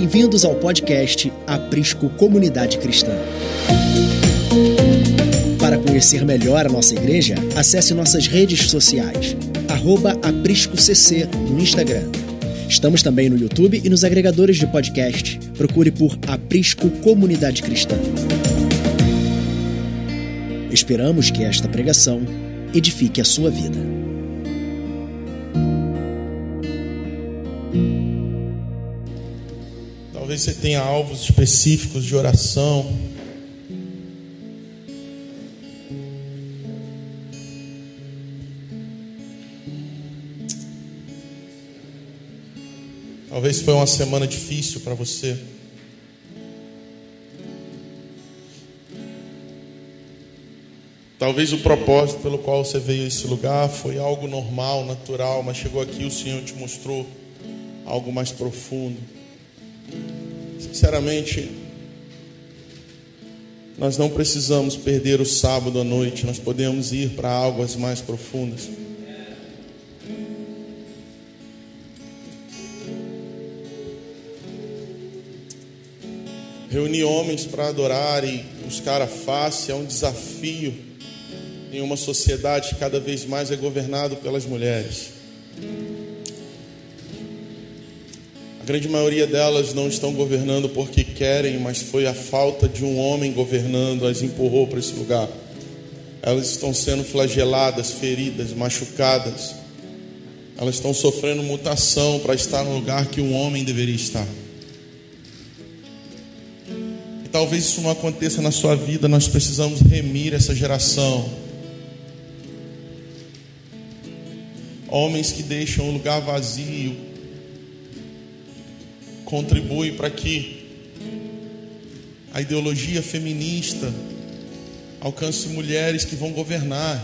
Bem-vindos ao podcast Aprisco Comunidade Cristã. Para conhecer melhor a nossa igreja, acesse nossas redes sociais, ApriscoCC no Instagram. Estamos também no YouTube e nos agregadores de podcast. Procure por Aprisco Comunidade Cristã. Esperamos que esta pregação edifique a sua vida. Talvez você tenha alvos específicos de oração. Talvez foi uma semana difícil para você. Talvez o propósito pelo qual você veio a esse lugar foi algo normal, natural, mas chegou aqui e o Senhor te mostrou algo mais profundo. Sinceramente, nós não precisamos perder o sábado à noite, nós podemos ir para águas mais profundas. Reunir homens para adorar e buscar a face é um desafio em uma sociedade que cada vez mais é governado pelas mulheres. Grande maioria delas não estão governando porque querem, mas foi a falta de um homem governando as empurrou para esse lugar. Elas estão sendo flageladas, feridas, machucadas. Elas estão sofrendo mutação para estar no lugar que um homem deveria estar. E talvez isso não aconteça na sua vida, nós precisamos remir essa geração. Homens que deixam o lugar vazio, contribuem para que a ideologia feminista alcance mulheres que vão governar.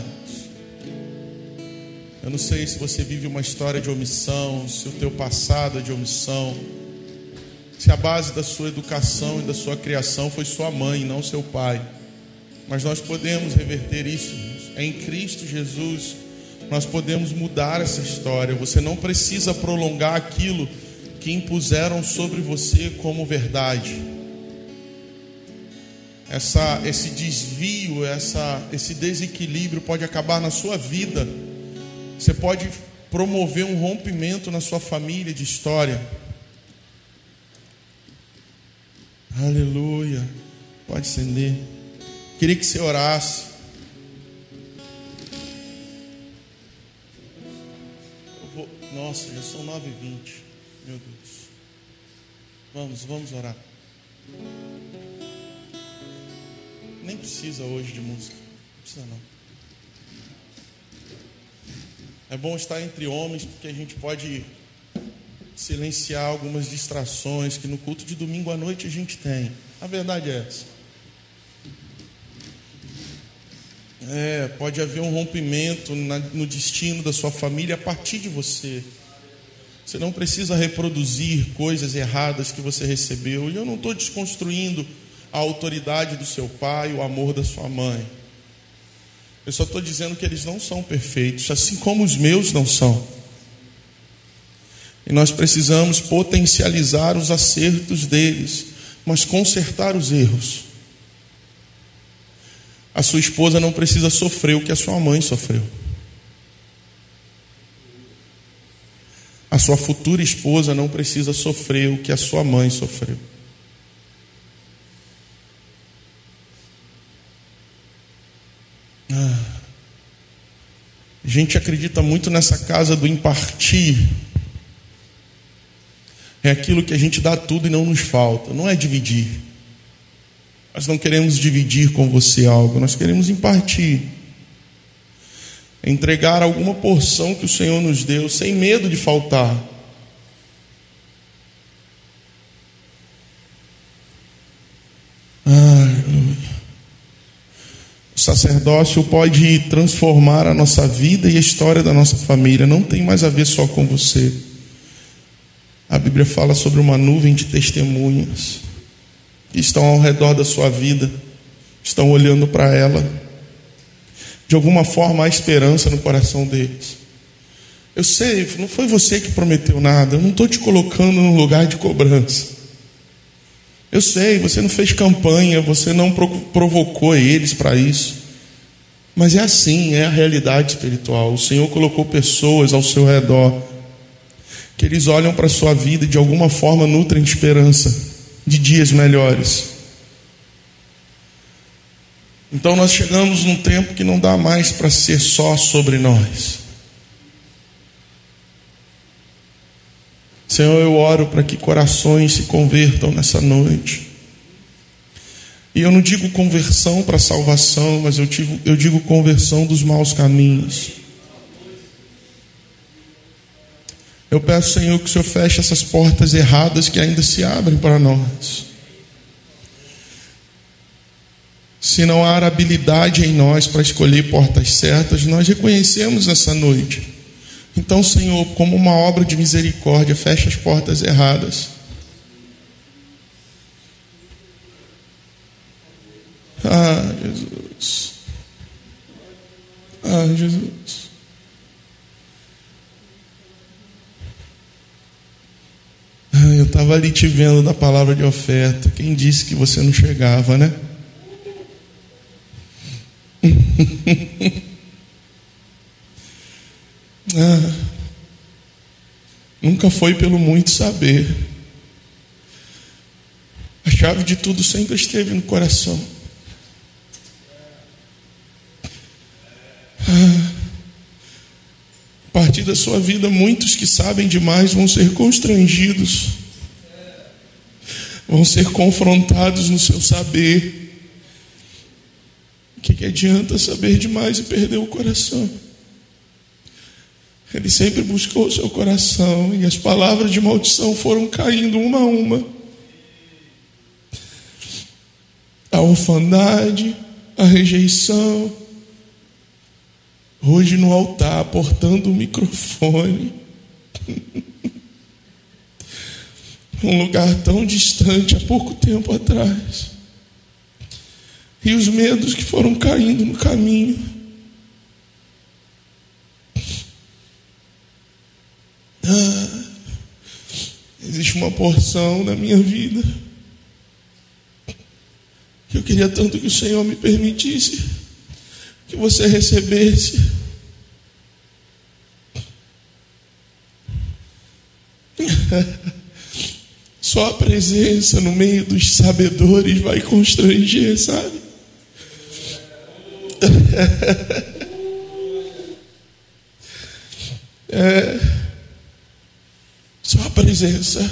Eu não sei se você vive uma história de omissão, se o teu passado é de omissão, se a base da sua educação e da sua criação foi sua mãe, não seu pai. Mas nós podemos reverter isso. É em Cristo Jesus nós podemos mudar essa história. Você não precisa prolongar aquilo que impuseram sobre você como verdade. Essa, esse desvio, essa, esse desequilíbrio pode acabar na sua vida. Você pode promover um rompimento na sua família de história. Aleluia. Pode acender. Queria que você orasse. Nossa, já são 9h20. Meu Deus. Vamos, vamos orar. Nem precisa hoje de música. Não precisa não. É bom estar entre homens porque a gente pode silenciar algumas distrações que no culto de domingo à noite a gente tem. A verdade é essa. É, pode haver um rompimento na, no destino da sua família a partir de você. Você não precisa reproduzir coisas erradas que você recebeu. E eu não estou desconstruindo a autoridade do seu pai, o amor da sua mãe. Eu só estou dizendo que eles não são perfeitos, assim como os meus não são. E nós precisamos potencializar os acertos deles, mas consertar os erros. A sua esposa não precisa sofrer o que a sua mãe sofreu. A sua futura esposa não precisa sofrer o que a sua mãe sofreu. Ah. A gente acredita muito nessa casa do impartir. É aquilo que a gente dá tudo e não nos falta. Não é dividir. Nós não queremos dividir com você algo, nós queremos impartir. Entregar alguma porção que o Senhor nos deu, sem medo de faltar. O sacerdócio pode transformar a nossa vida e a história da nossa família, não tem mais a ver só com você. A Bíblia fala sobre uma nuvem de testemunhas que estão ao redor da sua vida, estão olhando para ela. De alguma forma há esperança no coração deles. Eu sei, não foi você que prometeu nada, eu não estou te colocando no lugar de cobrança. Eu sei, você não fez campanha, você não provocou eles para isso. Mas é assim, é a realidade espiritual. O Senhor colocou pessoas ao seu redor que eles olham para a sua vida e de alguma forma nutrem esperança de dias melhores. Então nós chegamos num tempo que não dá mais para ser só sobre nós. Senhor, eu oro para que corações se convertam nessa noite. E eu não digo conversão para salvação, mas eu digo, eu digo conversão dos maus caminhos. Eu peço, Senhor, que o Senhor feche essas portas erradas que ainda se abrem para nós. Se não há habilidade em nós para escolher portas certas, nós reconhecemos essa noite então, Senhor, como uma obra de misericórdia, fecha as portas erradas. Ah, Jesus. Ah, Jesus. Ah, eu estava ali te vendo da palavra de oferta. Quem disse que você não chegava, né? Ah, nunca foi pelo muito saber. A chave de tudo sempre esteve no coração. Ah, a partir da sua vida, muitos que sabem demais vão ser constrangidos, vão ser confrontados no seu saber. Que, que adianta saber demais e perder o coração? Ele sempre buscou o seu coração e as palavras de maldição foram caindo uma a uma. A orfandade, a rejeição. Hoje no altar, portando o microfone. um lugar tão distante há pouco tempo atrás. E os medos que foram caindo no caminho. Ah, existe uma porção na minha vida que eu queria tanto que o Senhor me permitisse que você recebesse. Só a presença no meio dos sabedores vai constranger, sabe? É. Só a presença.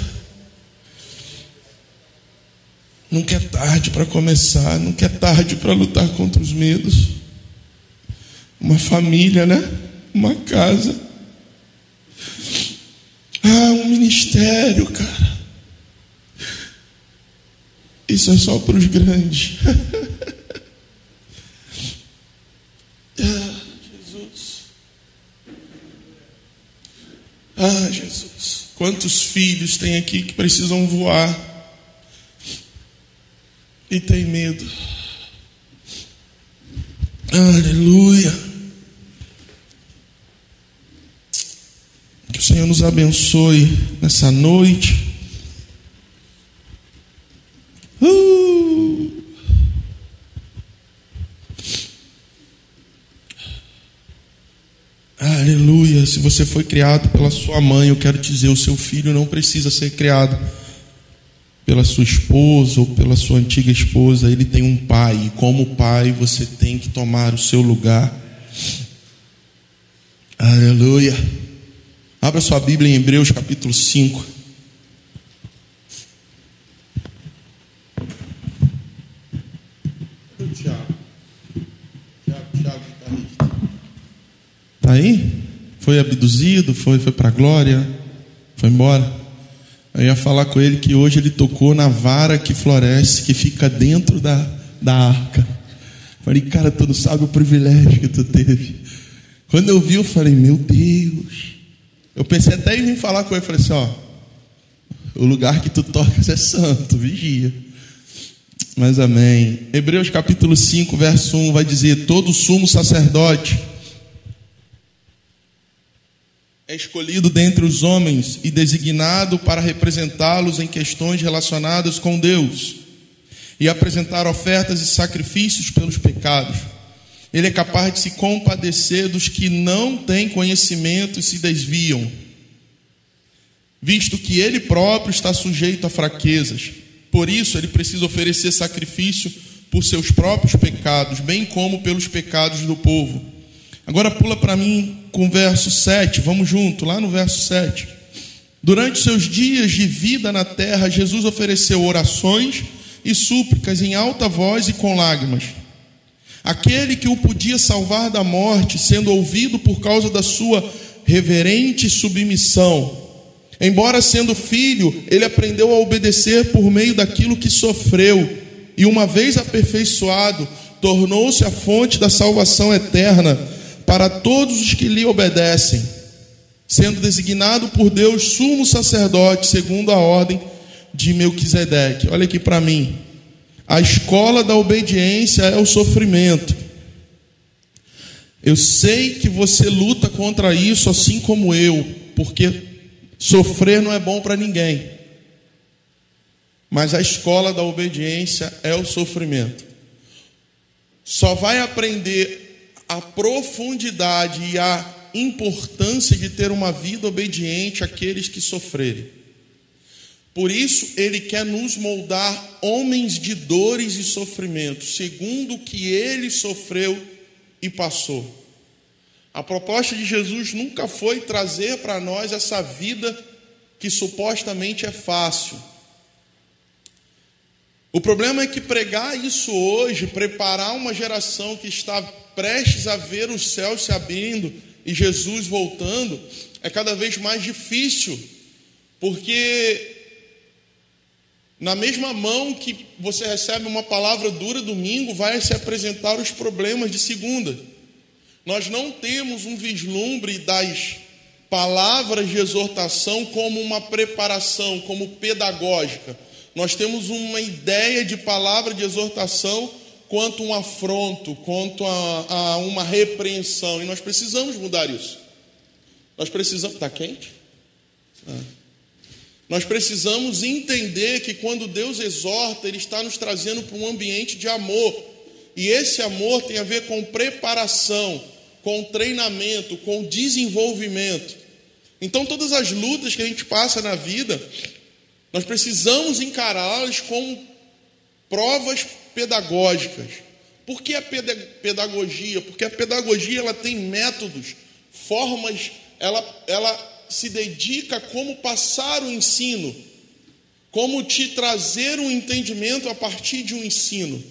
Nunca é tarde para começar, nunca é tarde para lutar contra os medos. Uma família, né? Uma casa. Ah, um ministério, cara. Isso é só para os grandes. ah, Jesus. Ah, Jesus. Quantos filhos tem aqui que precisam voar e tem medo? Aleluia. Que o Senhor nos abençoe nessa noite. Uh! Aleluia. Se você foi criado pela sua mãe, eu quero te dizer: o seu filho não precisa ser criado pela sua esposa ou pela sua antiga esposa. Ele tem um pai, e como pai, você tem que tomar o seu lugar. Aleluia. Abra sua Bíblia em Hebreus capítulo 5. Aí, foi abduzido, foi, foi para a glória, foi embora. Eu ia falar com ele que hoje ele tocou na vara que floresce, que fica dentro da, da arca. Falei, cara, tu não sabe o privilégio que tu teve. Quando eu vi, eu falei, meu Deus. Eu pensei até em vir falar com ele, falei assim, ó, o lugar que tu tocas é santo, vigia. Mas amém. Hebreus capítulo 5, verso 1 vai dizer: Todo sumo sacerdote é escolhido dentre os homens e designado para representá-los em questões relacionadas com Deus e apresentar ofertas e sacrifícios pelos pecados. Ele é capaz de se compadecer dos que não têm conhecimento e se desviam, visto que ele próprio está sujeito a fraquezas. Por isso, ele precisa oferecer sacrifício por seus próprios pecados, bem como pelos pecados do povo. Agora pula para mim com o verso 7, vamos junto, lá no verso 7. Durante seus dias de vida na terra, Jesus ofereceu orações e súplicas em alta voz e com lágrimas. Aquele que o podia salvar da morte, sendo ouvido por causa da sua reverente submissão. Embora sendo filho, ele aprendeu a obedecer por meio daquilo que sofreu, e uma vez aperfeiçoado, tornou-se a fonte da salvação eterna para todos os que lhe obedecem, sendo designado por Deus sumo sacerdote, segundo a ordem de Melquisedeque. Olha aqui para mim. A escola da obediência é o sofrimento. Eu sei que você luta contra isso assim como eu, porque sofrer não é bom para ninguém. Mas a escola da obediência é o sofrimento. Só vai aprender a profundidade e a importância de ter uma vida obediente àqueles que sofrerem. Por isso, ele quer nos moldar homens de dores e sofrimentos, segundo o que ele sofreu e passou. A proposta de Jesus nunca foi trazer para nós essa vida que supostamente é fácil. O problema é que pregar isso hoje, preparar uma geração que está prestes a ver os céus se abrindo e Jesus voltando, é cada vez mais difícil, porque na mesma mão que você recebe uma palavra dura domingo, vai se apresentar os problemas de segunda. Nós não temos um vislumbre das palavras de exortação como uma preparação, como pedagógica. Nós temos uma ideia de palavra de exortação quanto um afronto, quanto a, a uma repreensão, e nós precisamos mudar isso. Nós precisamos. Está quente? Ah. Nós precisamos entender que quando Deus exorta, Ele está nos trazendo para um ambiente de amor. E esse amor tem a ver com preparação, com treinamento, com desenvolvimento. Então, todas as lutas que a gente passa na vida, nós precisamos encará-las como provas pedagógicas. Por que a pedagogia? Porque a pedagogia ela tem métodos, formas, ela, ela se dedica a como passar o ensino, como te trazer um entendimento a partir de um ensino.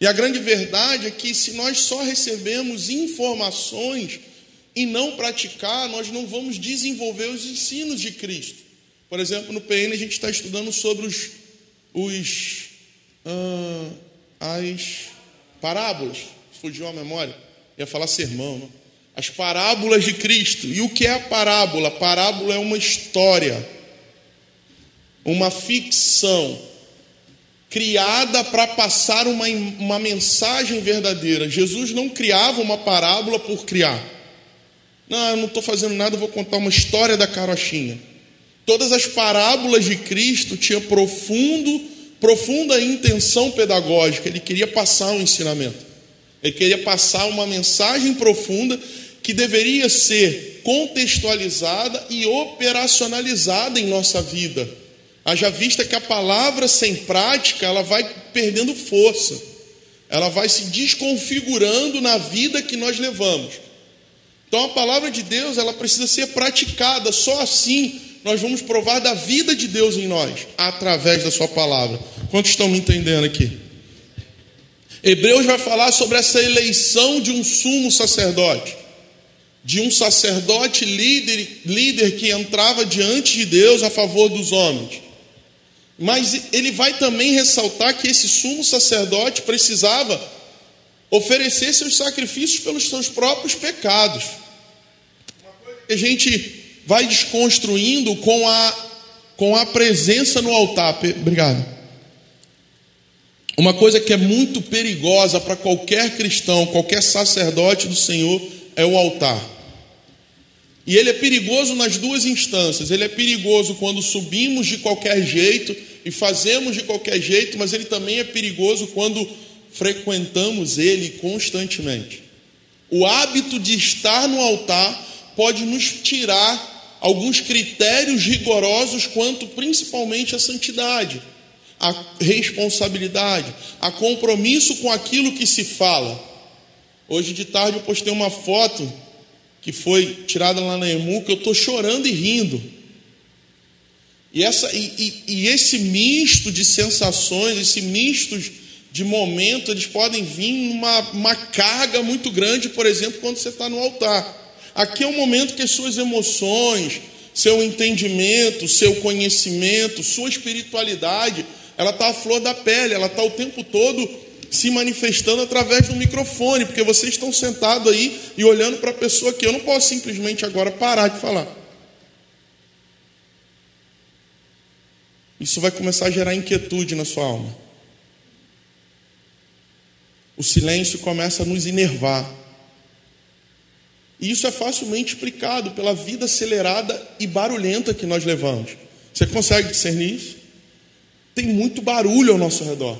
E a grande verdade é que se nós só recebemos informações e não praticar, nós não vamos desenvolver os ensinos de Cristo. Por exemplo, no PN a gente está estudando sobre os, os ah, as parábolas. Fugiu a memória. Ia falar sermão, não? as parábolas de Cristo. E o que é a parábola? Parábola é uma história, uma ficção, criada para passar uma, uma mensagem verdadeira. Jesus não criava uma parábola por criar. Não, eu não estou fazendo nada, vou contar uma história da carochinha. Todas as parábolas de Cristo tinham profundo, profunda intenção pedagógica. Ele queria passar um ensinamento. Ele queria passar uma mensagem profunda que deveria ser contextualizada e operacionalizada em nossa vida. Haja vista que a palavra sem prática, ela vai perdendo força. Ela vai se desconfigurando na vida que nós levamos. Então a palavra de Deus, ela precisa ser praticada. Só assim nós vamos provar da vida de Deus em nós, através da sua palavra. Quantos estão me entendendo aqui? Hebreus vai falar sobre essa eleição de um sumo sacerdote de um sacerdote líder, líder que entrava diante de Deus a favor dos homens. Mas ele vai também ressaltar que esse sumo sacerdote precisava oferecer seus sacrifícios pelos seus próprios pecados. A gente vai desconstruindo com a, com a presença no altar. Obrigado. Uma coisa que é muito perigosa para qualquer cristão, qualquer sacerdote do Senhor, é o altar. E ele é perigoso nas duas instâncias. Ele é perigoso quando subimos de qualquer jeito e fazemos de qualquer jeito, mas ele também é perigoso quando frequentamos ele constantemente. O hábito de estar no altar pode nos tirar alguns critérios rigorosos quanto principalmente à santidade, à responsabilidade, a compromisso com aquilo que se fala. Hoje de tarde eu postei uma foto que foi tirada lá na EMU, que eu estou chorando e rindo. E, essa, e, e, e, esse misto de sensações, esse misto de momentos, eles podem vir numa uma carga muito grande, por exemplo, quando você está no altar. Aqui é o momento que as suas emoções, seu entendimento, seu conhecimento, sua espiritualidade, ela está à flor da pele, ela está o tempo todo se manifestando através do microfone, porque vocês estão sentados aí e olhando para a pessoa que eu não posso simplesmente agora parar de falar. Isso vai começar a gerar inquietude na sua alma. O silêncio começa a nos enervar. E isso é facilmente explicado pela vida acelerada e barulhenta que nós levamos. Você consegue discernir isso? Tem muito barulho ao nosso redor.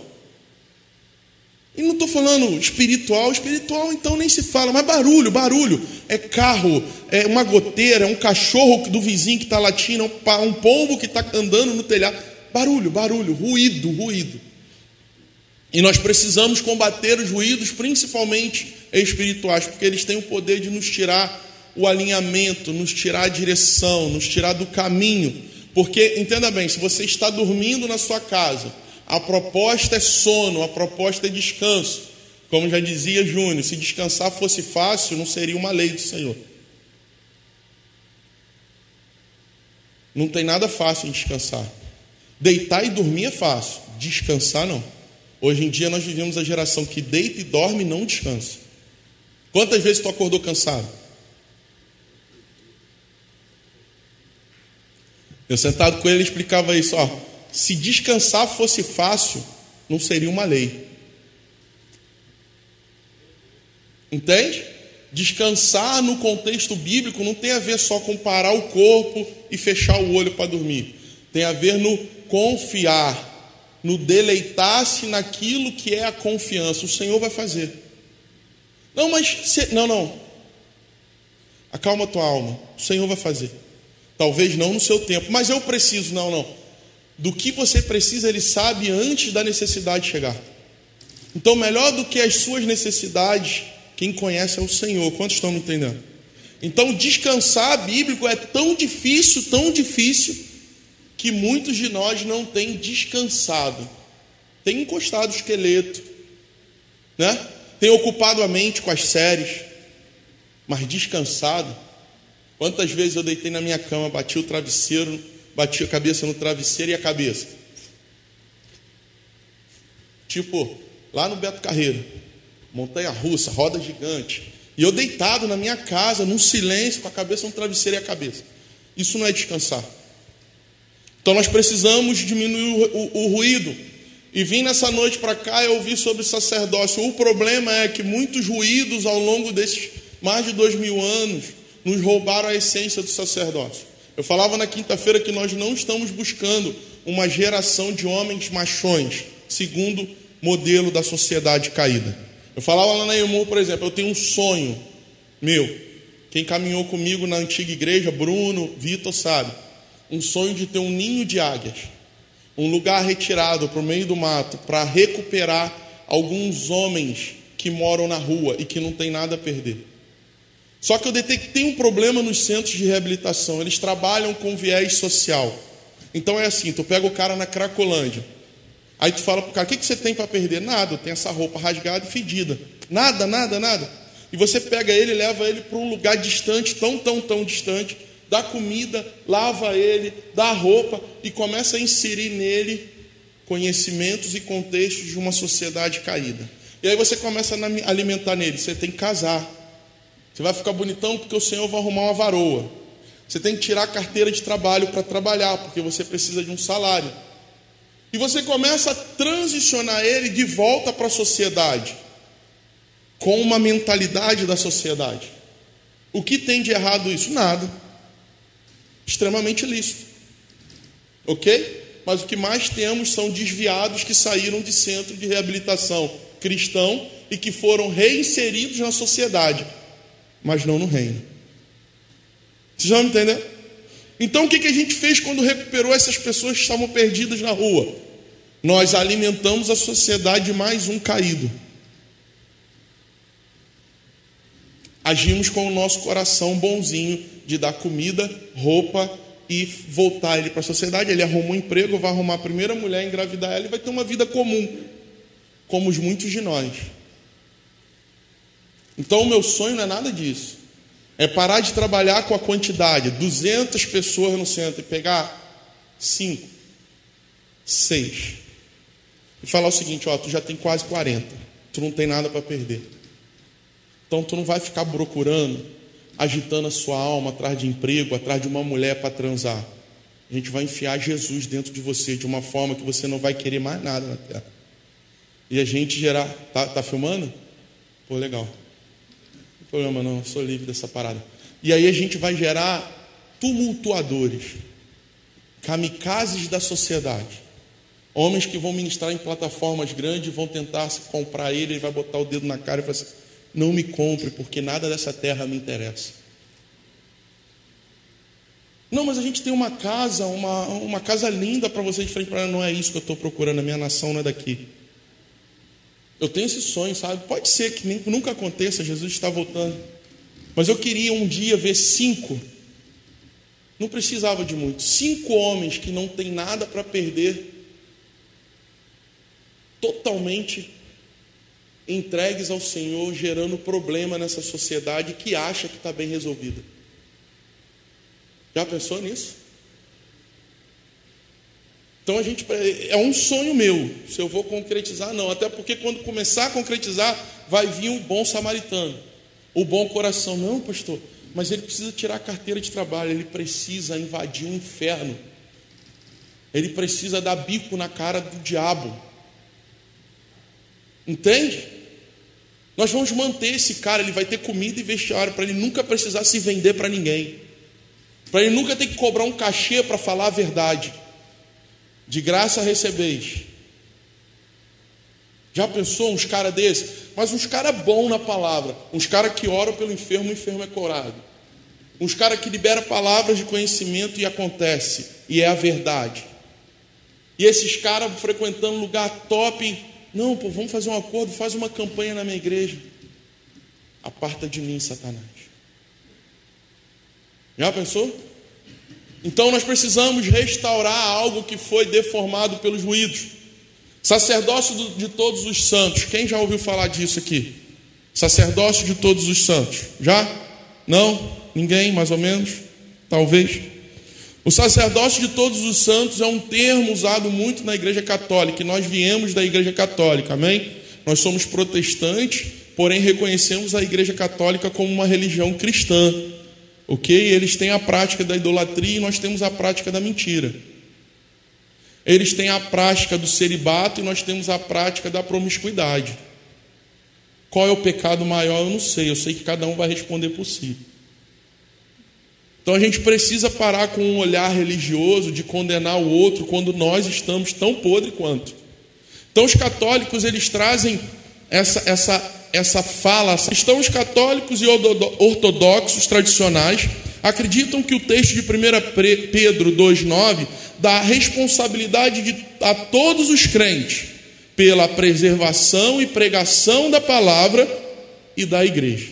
E não estou falando espiritual, espiritual então nem se fala, mas barulho, barulho. É carro, é uma goteira, é um cachorro do vizinho que está latindo, um pombo que está andando no telhado. Barulho, barulho, ruído, ruído. E nós precisamos combater os ruídos, principalmente espirituais, porque eles têm o poder de nos tirar o alinhamento, nos tirar a direção, nos tirar do caminho. Porque, entenda bem, se você está dormindo na sua casa, a proposta é sono, a proposta é descanso. Como já dizia Júnior, se descansar fosse fácil, não seria uma lei do Senhor. Não tem nada fácil em descansar. Deitar e dormir é fácil, descansar não. Hoje em dia nós vivemos a geração que deita e dorme e não descansa. Quantas vezes tu acordou cansado? Eu sentado com ele, ele explicava isso, ó. Se descansar fosse fácil, não seria uma lei. Entende? Descansar no contexto bíblico não tem a ver só com parar o corpo e fechar o olho para dormir. Tem a ver no confiar, no deleitar-se naquilo que é a confiança. O Senhor vai fazer. Não, mas se... não, não. Acalma tua alma. O Senhor vai fazer. Talvez não no seu tempo, mas eu preciso. Não, não do que você precisa, Ele sabe antes da necessidade chegar. Então, melhor do que as suas necessidades, quem conhece é o Senhor. Quantos estão me entendendo? Então, descansar bíblico é tão difícil, tão difícil, que muitos de nós não têm descansado. Tem encostado o esqueleto, né? Tem ocupado a mente com as séries, mas descansado. Quantas vezes eu deitei na minha cama, bati o travesseiro, bati a cabeça no travesseiro e a cabeça. Tipo, lá no Beto Carreiro, montanha russa, roda gigante. E eu deitado na minha casa, num silêncio, com a cabeça no travesseiro e a cabeça. Isso não é descansar. Então nós precisamos diminuir o, o, o ruído. E vim nessa noite para cá e ouvi sobre sacerdócio. O problema é que muitos ruídos ao longo desses mais de dois mil anos nos roubaram a essência do sacerdócio. Eu falava na quinta-feira que nós não estamos buscando uma geração de homens machões, segundo modelo da sociedade caída. Eu falava lá na EMU, por exemplo, eu tenho um sonho meu. Quem caminhou comigo na antiga igreja, Bruno, Vitor, sabe. Um sonho de ter um ninho de águias. Um lugar retirado para o meio do mato para recuperar alguns homens que moram na rua e que não tem nada a perder. Só que eu detectei um problema nos centros de reabilitação. Eles trabalham com viés social. Então é assim: tu pega o cara na Cracolândia. Aí tu fala pro cara: o que, que você tem para perder? Nada, eu tenho essa roupa rasgada e fedida. Nada, nada, nada. E você pega ele e leva ele para um lugar distante, tão, tão, tão distante, dá comida, lava ele, dá roupa e começa a inserir nele conhecimentos e contextos de uma sociedade caída. E aí você começa a alimentar nele: você tem que casar. Você vai ficar bonitão porque o Senhor vai arrumar uma varoa. Você tem que tirar a carteira de trabalho para trabalhar, porque você precisa de um salário. E você começa a transicionar ele de volta para a sociedade, com uma mentalidade da sociedade. O que tem de errado isso? Nada. Extremamente lícito. Ok? Mas o que mais temos são desviados que saíram de centro de reabilitação cristão e que foram reinseridos na sociedade, mas não no reino. Vocês vão entender? Então o que, a gente fez quando recuperou essas pessoas que estavam perdidas na rua? Nós alimentamos a sociedade de mais um caído. Agimos com o nosso coração bonzinho de dar comida, roupa e voltar ele para a sociedade. Ele arruma um emprego, vai arrumar a primeira mulher, engravidar ela e vai ter uma vida comum, como os muitos de nós. Então o meu sonho não é nada disso. É parar de trabalhar com a quantidade, 200 pessoas no centro, e pegar 5, 6. E falar o seguinte: ó, tu já tem quase 40, tu não tem nada para perder. Então tu não vai ficar procurando, agitando a sua alma atrás de emprego, atrás de uma mulher para transar. A gente vai enfiar Jesus dentro de você de uma forma que você não vai querer mais nada na terra. E a gente gerar. Tá, tá filmando? Pô, legal problema não, sou livre dessa parada. E aí a gente vai gerar tumultuadores, kamikazes da sociedade. Homens que vão ministrar em plataformas grandes, vão tentar comprar ele, ele vai botar o dedo na cara e falar assim: não me compre, porque nada dessa terra me interessa. Não, mas a gente tem uma casa, uma, uma casa linda para você de frente para não é isso que eu estou procurando, a minha nação não é daqui. Eu tenho esse sonho, sabe? Pode ser que nem, nunca aconteça, Jesus está voltando. Mas eu queria um dia ver cinco, não precisava de muito, cinco homens que não têm nada para perder, totalmente entregues ao Senhor, gerando problema nessa sociedade que acha que está bem resolvida. Já pensou nisso? Então a gente é um sonho meu, se eu vou concretizar não, até porque quando começar a concretizar vai vir o bom samaritano, o bom coração. Não, pastor, mas ele precisa tirar a carteira de trabalho, ele precisa invadir o inferno. Ele precisa dar bico na cara do diabo. Entende? Nós vamos manter esse cara, ele vai ter comida e vestiário para ele nunca precisar se vender para ninguém. Para ele nunca ter que cobrar um cachê para falar a verdade. De graça recebeis. Já pensou uns caras desses? Mas uns caras bons na palavra. Uns caras que oram pelo enfermo, o enfermo é curado. Uns caras que liberam palavras de conhecimento e acontece. E é a verdade. E esses caras frequentando lugar top. Não, pô, vamos fazer um acordo, faz uma campanha na minha igreja. Aparta de mim, Satanás. Já pensou? Então nós precisamos restaurar algo que foi deformado pelos ruídos. Sacerdócio de todos os santos. Quem já ouviu falar disso aqui? Sacerdócio de todos os santos. Já? Não? Ninguém, mais ou menos? Talvez. O sacerdócio de todos os santos é um termo usado muito na Igreja Católica, e nós viemos da Igreja Católica, amém? Nós somos protestantes, porém reconhecemos a Igreja Católica como uma religião cristã. Ok? Eles têm a prática da idolatria e nós temos a prática da mentira. Eles têm a prática do celibato e nós temos a prática da promiscuidade. Qual é o pecado maior? Eu não sei. Eu sei que cada um vai responder por si. Então a gente precisa parar com um olhar religioso de condenar o outro quando nós estamos tão podre quanto. Então os católicos eles trazem essa, essa essa fala. Cristãos católicos e ortodoxos tradicionais acreditam que o texto de 1 Pedro 2,9 dá responsabilidade de, a todos os crentes pela preservação e pregação da palavra e da igreja.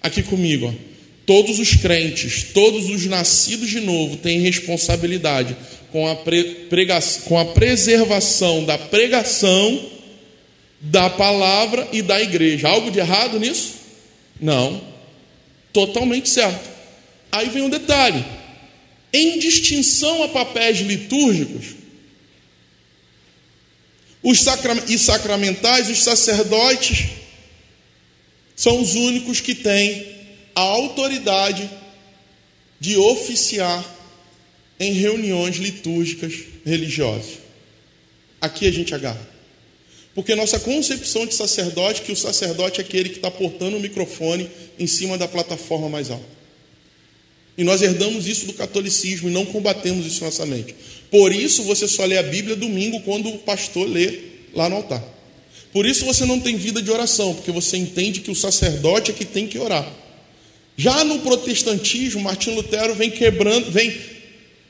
Aqui comigo, ó. Todos os crentes, todos os nascidos de novo têm responsabilidade com a, prega, com a preservação da pregação da palavra e da igreja. Algo de errado nisso? Não. Totalmente certo. Aí vem um detalhe: em distinção a papéis litúrgicos os e sacramentais, os sacerdotes são os únicos que têm a autoridade de oficiar em reuniões litúrgicas religiosas. Aqui a gente agarra. Porque nossa concepção de sacerdote, que o sacerdote é aquele que está portando o microfone em cima da plataforma mais alta. E nós herdamos isso do catolicismo e não combatemos isso na nossa mente. Por isso você só lê a Bíblia domingo quando o pastor lê lá no altar. Por isso você não tem vida de oração, porque você entende que o sacerdote é que tem que orar. Já no protestantismo, Martim Lutero vem quebrando, vem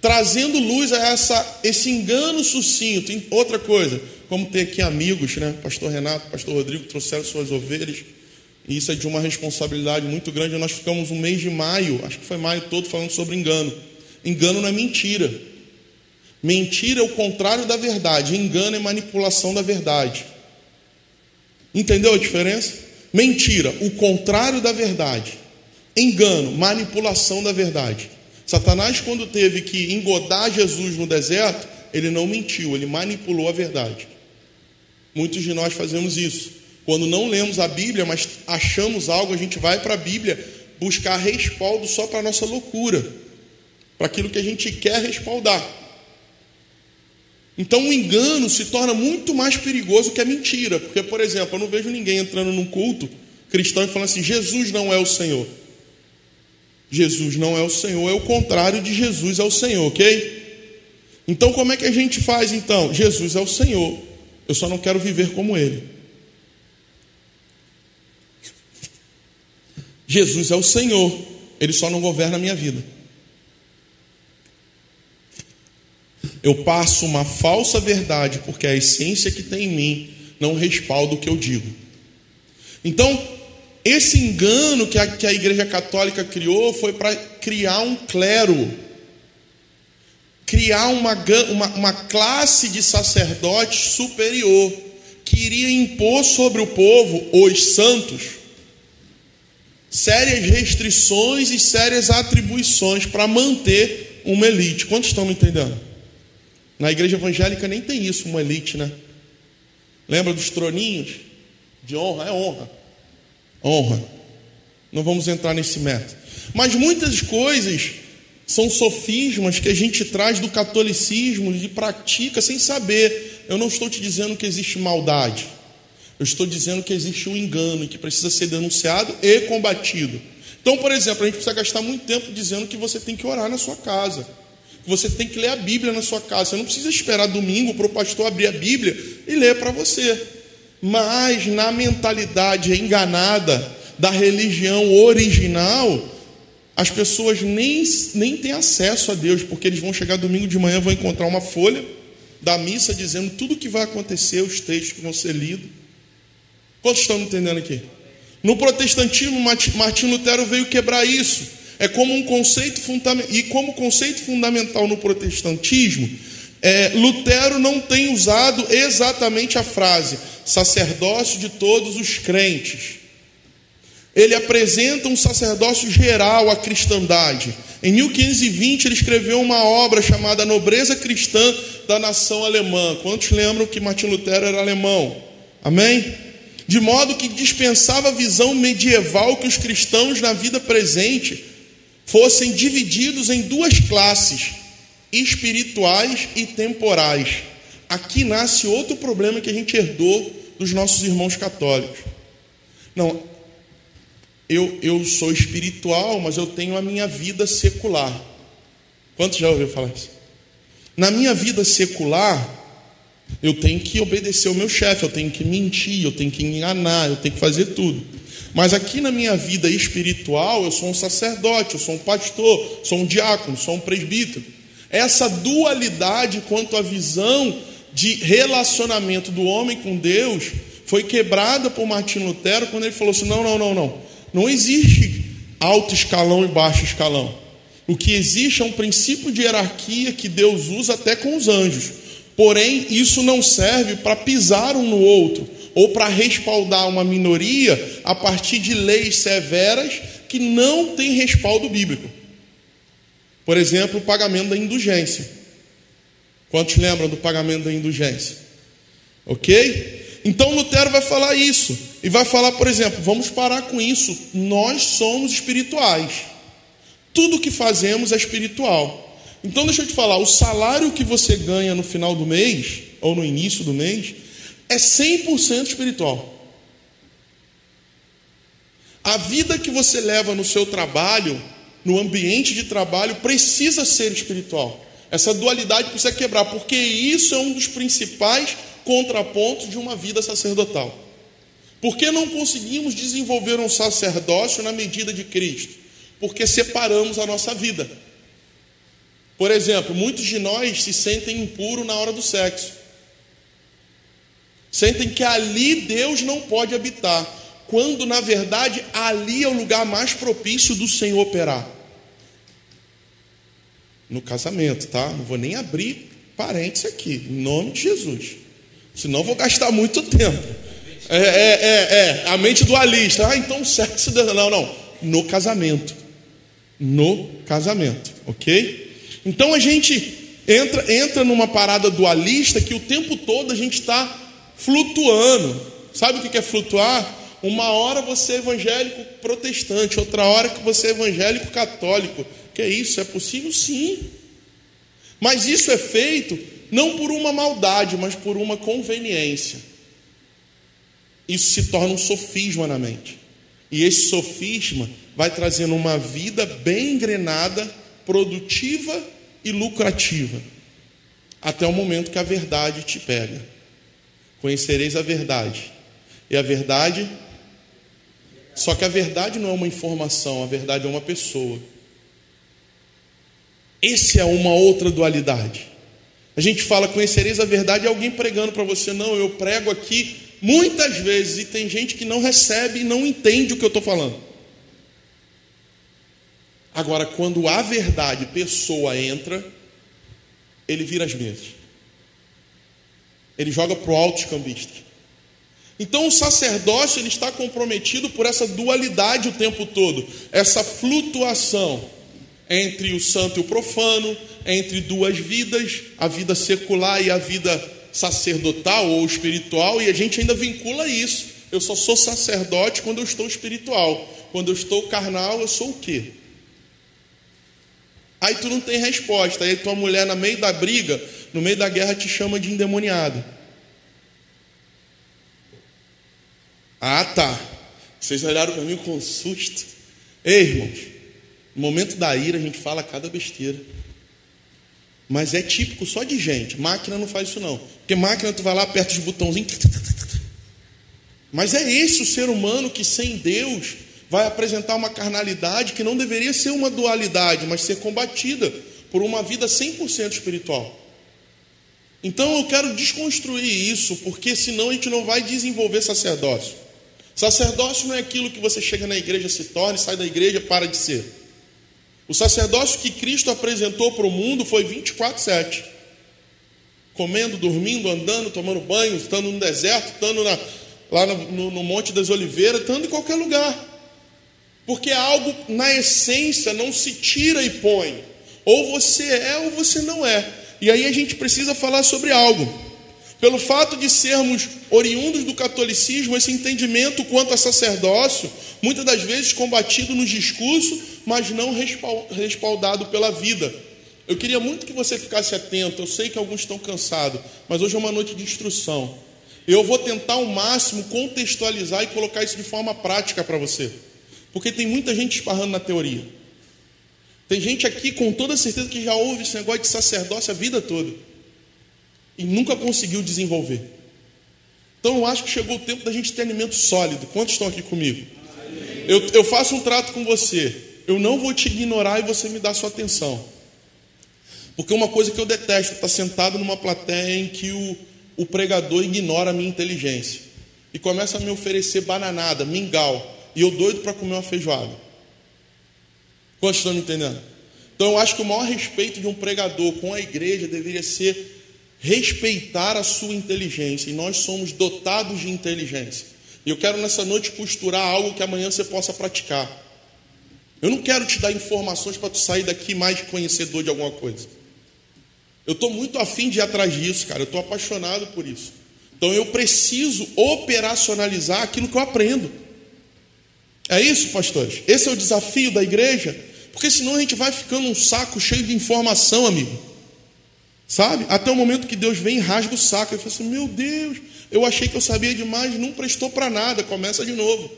trazendo luz a essa, esse engano sucinto. Outra coisa, como ter aqui amigos, né? Pastor Renato, Pastor Rodrigo trouxeram suas ovelhas. E isso é de uma responsabilidade muito grande. Nós ficamos um mês de maio, acho que foi maio todo, falando sobre engano. Engano não é mentira. Mentira é o contrário da verdade. Engano é manipulação da verdade. Entendeu a diferença? Mentira, o contrário da verdade. Engano, manipulação da verdade. Satanás, quando teve que engodar Jesus no deserto, ele não mentiu, ele manipulou a verdade. Muitos de nós fazemos isso. Quando não lemos a Bíblia, mas achamos algo, a gente vai para a Bíblia buscar respaldo só para a nossa loucura, para aquilo que a gente quer respaldar. Então o engano se torna muito mais perigoso que a mentira, porque, por exemplo, eu não vejo ninguém entrando num culto cristão e falando assim: Jesus não é o Senhor. Jesus não é o Senhor, é o contrário de Jesus é o Senhor, ok? Então, como é que a gente faz então? Jesus é o Senhor, eu só não quero viver como Ele. Jesus é o Senhor, Ele só não governa a minha vida. Eu passo uma falsa verdade, porque a essência que tem em mim não respalda o que eu digo. Então, esse engano que a, que a Igreja Católica criou foi para criar um clero criar uma, uma, uma classe de sacerdotes superior, que iria impor sobre o povo, os santos, sérias restrições e sérias atribuições para manter uma elite. Quantos estão me entendendo? Na igreja evangélica nem tem isso, uma elite, né? Lembra dos troninhos de honra? É honra. Honra. Não vamos entrar nesse método. Mas muitas coisas são sofismas que a gente traz do catolicismo e pratica sem saber. Eu não estou te dizendo que existe maldade. Eu estou dizendo que existe um engano que precisa ser denunciado e combatido. Então, por exemplo, a gente precisa gastar muito tempo dizendo que você tem que orar na sua casa. Que você tem que ler a Bíblia na sua casa. Você não precisa esperar domingo para o pastor abrir a Bíblia e ler para você. Mas na mentalidade enganada da religião original, as pessoas nem, nem têm acesso a Deus, porque eles vão chegar domingo de manhã, vão encontrar uma folha da missa dizendo tudo o que vai acontecer, os textos que vão ser lidos. Quantos estão entendendo aqui? No protestantismo, Martim Lutero veio quebrar isso. É como um conceito fundamental, e como conceito fundamental no protestantismo, é, Lutero não tem usado exatamente a frase sacerdócio de todos os crentes ele apresenta um sacerdócio geral à cristandade. Em 1520, ele escreveu uma obra chamada Nobreza Cristã da Nação Alemã. Quantos lembram que Martin Lutero era alemão? Amém? De modo que dispensava a visão medieval que os cristãos na vida presente fossem divididos em duas classes, espirituais e temporais. Aqui nasce outro problema que a gente herdou dos nossos irmãos católicos. Não, eu, eu sou espiritual, mas eu tenho a minha vida secular. Quantos já ouviu falar isso? Na minha vida secular, eu tenho que obedecer o meu chefe, eu tenho que mentir, eu tenho que enganar, eu tenho que fazer tudo. Mas aqui na minha vida espiritual, eu sou um sacerdote, eu sou um pastor, sou um diácono, sou um presbítero. Essa dualidade quanto à visão de relacionamento do homem com Deus foi quebrada por Martinho Lutero quando ele falou assim: não, não, não, não. Não existe alto escalão e baixo escalão. O que existe é um princípio de hierarquia que Deus usa até com os anjos. Porém, isso não serve para pisar um no outro ou para respaldar uma minoria a partir de leis severas que não têm respaldo bíblico. Por exemplo, o pagamento da indulgência. Quantos lembram do pagamento da indulgência? Ok? Então Lutero vai falar isso. E vai falar, por exemplo, vamos parar com isso. Nós somos espirituais. Tudo que fazemos é espiritual. Então deixa eu te falar, o salário que você ganha no final do mês, ou no início do mês, é 100% espiritual. A vida que você leva no seu trabalho, no ambiente de trabalho, precisa ser espiritual. Essa dualidade precisa quebrar, porque isso é um dos principais contrapontos de uma vida sacerdotal. Por que não conseguimos desenvolver um sacerdócio na medida de Cristo? Porque separamos a nossa vida. Por exemplo, muitos de nós se sentem impuros na hora do sexo. Sentem que ali Deus não pode habitar quando na verdade ali é o lugar mais propício do Senhor operar. No casamento, tá? Não vou nem abrir parênteses aqui, em nome de Jesus. Senão vou gastar muito tempo. É, é, é, é, a mente dualista. Ah, então sexo. Não, não. No casamento. No casamento, ok? Então a gente entra, entra numa parada dualista que o tempo todo a gente está flutuando. Sabe o que é flutuar? Uma hora você é evangélico protestante, outra hora que você é evangélico católico. Que é isso? É possível? Sim. Mas isso é feito não por uma maldade, mas por uma conveniência. Isso se torna um sofisma na mente. E esse sofisma vai trazendo uma vida bem engrenada, produtiva e lucrativa, até o momento que a verdade te pega. Conhecereis a verdade, e a verdade só que a verdade não é uma informação, a verdade é uma pessoa. Esse é uma outra dualidade. A gente fala, conhecereis a verdade, alguém pregando para você. Não, eu prego aqui muitas vezes e tem gente que não recebe e não entende o que eu estou falando. Agora, quando a verdade, pessoa entra, ele vira as mesas. Ele joga para o alto escambista. Então o sacerdócio ele está comprometido por essa dualidade o tempo todo, essa flutuação entre o santo e o profano, entre duas vidas, a vida secular e a vida sacerdotal ou espiritual, e a gente ainda vincula isso. Eu só sou sacerdote quando eu estou espiritual. Quando eu estou carnal, eu sou o quê? Aí tu não tem resposta. Aí tua mulher, no meio da briga, no meio da guerra, te chama de endemoniado. Ah, tá. Vocês olharam para mim com susto. Ei, irmãos, no momento da ira a gente fala cada besteira. Mas é típico só de gente. Máquina não faz isso não. Porque máquina tu vai lá, aperta os botãozinhos. Mas é esse o ser humano que sem Deus vai apresentar uma carnalidade que não deveria ser uma dualidade, mas ser combatida por uma vida 100% espiritual. Então eu quero desconstruir isso, porque senão a gente não vai desenvolver sacerdócio. Sacerdócio não é aquilo que você chega na igreja, se torna, sai da igreja, para de ser. O sacerdócio que Cristo apresentou para o mundo foi 24-7. Comendo, dormindo, andando, tomando banho, estando no deserto, estando na, lá no, no Monte das Oliveiras, estando em qualquer lugar. Porque algo na essência não se tira e põe. Ou você é ou você não é. E aí a gente precisa falar sobre algo. Pelo fato de sermos oriundos do catolicismo, esse entendimento quanto a sacerdócio, muitas das vezes combatido nos discursos, mas não respaldado pela vida. Eu queria muito que você ficasse atento. Eu sei que alguns estão cansados, mas hoje é uma noite de instrução. Eu vou tentar ao máximo contextualizar e colocar isso de forma prática para você. Porque tem muita gente esparrando na teoria. Tem gente aqui com toda certeza que já ouve esse negócio de sacerdócio a vida toda e nunca conseguiu desenvolver. Então eu acho que chegou o tempo da gente ter alimento sólido. Quantos estão aqui comigo? Eu, eu faço um trato com você. Eu não vou te ignorar e você me dá sua atenção. Porque uma coisa que eu detesto é estar sentado numa plateia em que o, o pregador ignora a minha inteligência e começa a me oferecer bananada, mingau, e eu doido para comer uma feijoada. Quantos estão me entendendo? Então eu acho que o maior respeito de um pregador com a igreja deveria ser respeitar a sua inteligência, e nós somos dotados de inteligência. E eu quero nessa noite costurar algo que amanhã você possa praticar. Eu não quero te dar informações para tu sair daqui mais conhecedor de alguma coisa. Eu estou muito afim de ir atrás disso, cara. Eu estou apaixonado por isso. Então eu preciso operacionalizar aquilo que eu aprendo. É isso, pastores? Esse é o desafio da igreja, porque senão a gente vai ficando um saco cheio de informação, amigo. Sabe? Até o momento que Deus vem e rasga o saco. Eu falo assim: Meu Deus, eu achei que eu sabia demais, não prestou para nada, começa de novo.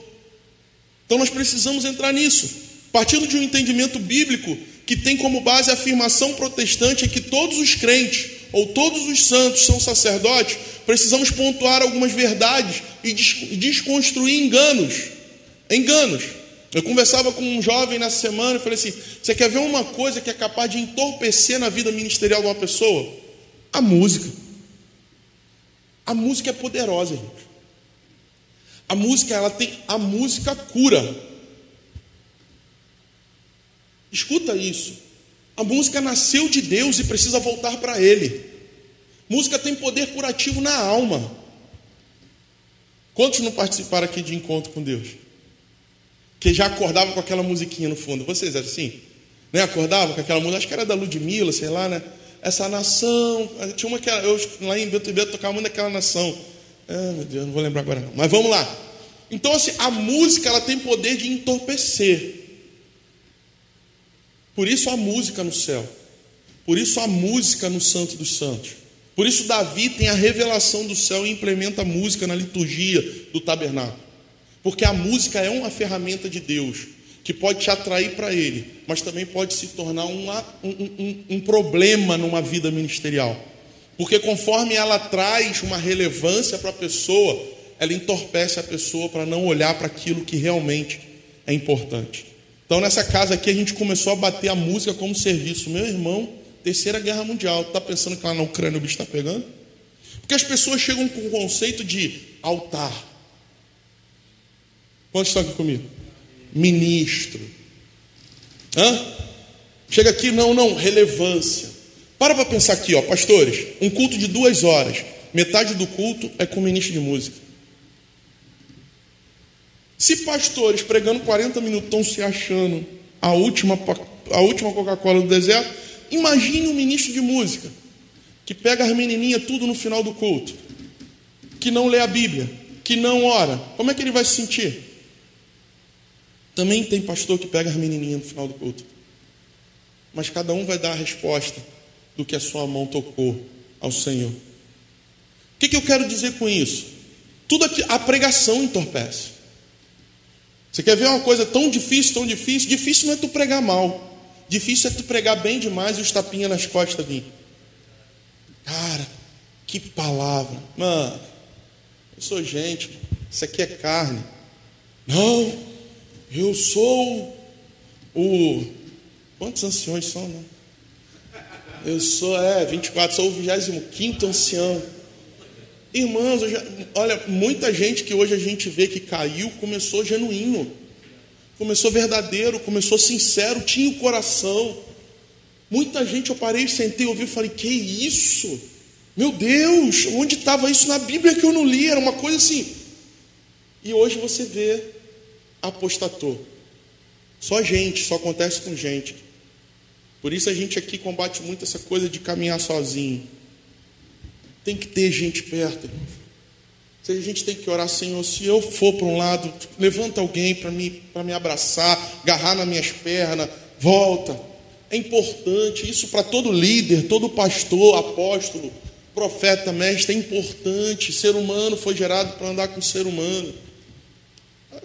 Então nós precisamos entrar nisso. Partindo de um entendimento bíblico que tem como base a afirmação protestante que todos os crentes ou todos os santos são sacerdotes, precisamos pontuar algumas verdades e desconstruir enganos. Enganos. Eu conversava com um jovem nessa semana e falei assim: você quer ver uma coisa que é capaz de entorpecer na vida ministerial de uma pessoa? A música. A música é poderosa, gente. A música, ela tem. A música cura. Escuta isso. A música nasceu de Deus e precisa voltar para Ele. Música tem poder curativo na alma. Quantos não participaram aqui de encontro com Deus? Que já acordava com aquela musiquinha no fundo. Vocês eram assim? Né? Acordava com aquela música, acho que era da Ludmilla, sei lá, né? Essa nação. Tinha uma que eu lá em Beto Beto tocava muito daquela nação. Ah, meu Deus, não vou lembrar agora não. Mas vamos lá. Então, assim, a música ela tem poder de entorpecer. Por isso a música no céu. Por isso a música no Santo dos Santos. Por isso Davi tem a revelação do céu e implementa a música na liturgia do tabernáculo. Porque a música é uma ferramenta de Deus que pode te atrair para Ele, mas também pode se tornar uma, um, um, um problema numa vida ministerial. Porque conforme ela traz uma relevância para a pessoa, ela entorpece a pessoa para não olhar para aquilo que realmente é importante. Então, nessa casa aqui, a gente começou a bater a música como serviço. Meu irmão, Terceira Guerra Mundial. Está pensando que lá na Ucrânia o bicho está pegando? Porque as pessoas chegam com o conceito de altar. Quantos estão aqui comigo? Ministro. Hã? Chega aqui, não, não, relevância. Para para pensar aqui, ó, pastores. Um culto de duas horas. Metade do culto é com ministro de música. Se pastores pregando 40 minutos estão se achando a última, a última Coca-Cola do deserto, imagine um ministro de música que pega as menininhas tudo no final do culto, que não lê a Bíblia, que não ora. Como é que ele vai se sentir? Também tem pastor que pega as menininhas no final do culto. Mas cada um vai dar a resposta do que a sua mão tocou ao Senhor. O que, que eu quero dizer com isso? Tudo aqui, a pregação entorpece. Você quer ver uma coisa tão difícil, tão difícil? Difícil não é tu pregar mal. Difícil é tu pregar bem demais e os tapinhas nas costas vir. Cara, que palavra. Mano, eu sou gente, isso aqui é carne. Não, eu sou o. Quantos anciões são, não? Eu sou, é, 24, sou o 25 ancião. Irmãos, já, olha, muita gente que hoje a gente vê que caiu começou genuíno, começou verdadeiro, começou sincero, tinha o coração. Muita gente eu parei, sentei, ouvi e falei: Que isso? Meu Deus, onde estava isso na Bíblia que eu não li? Era uma coisa assim. E hoje você vê apostatou. Só gente, só acontece com gente. Por isso a gente aqui combate muito essa coisa de caminhar sozinho. Tem que ter gente perto. Se a gente tem que orar, Senhor, se eu for para um lado, levanta alguém para me, me abraçar, agarrar nas minhas pernas, volta. É importante, isso para todo líder, todo pastor, apóstolo, profeta, mestre, é importante. Ser humano foi gerado para andar com ser humano.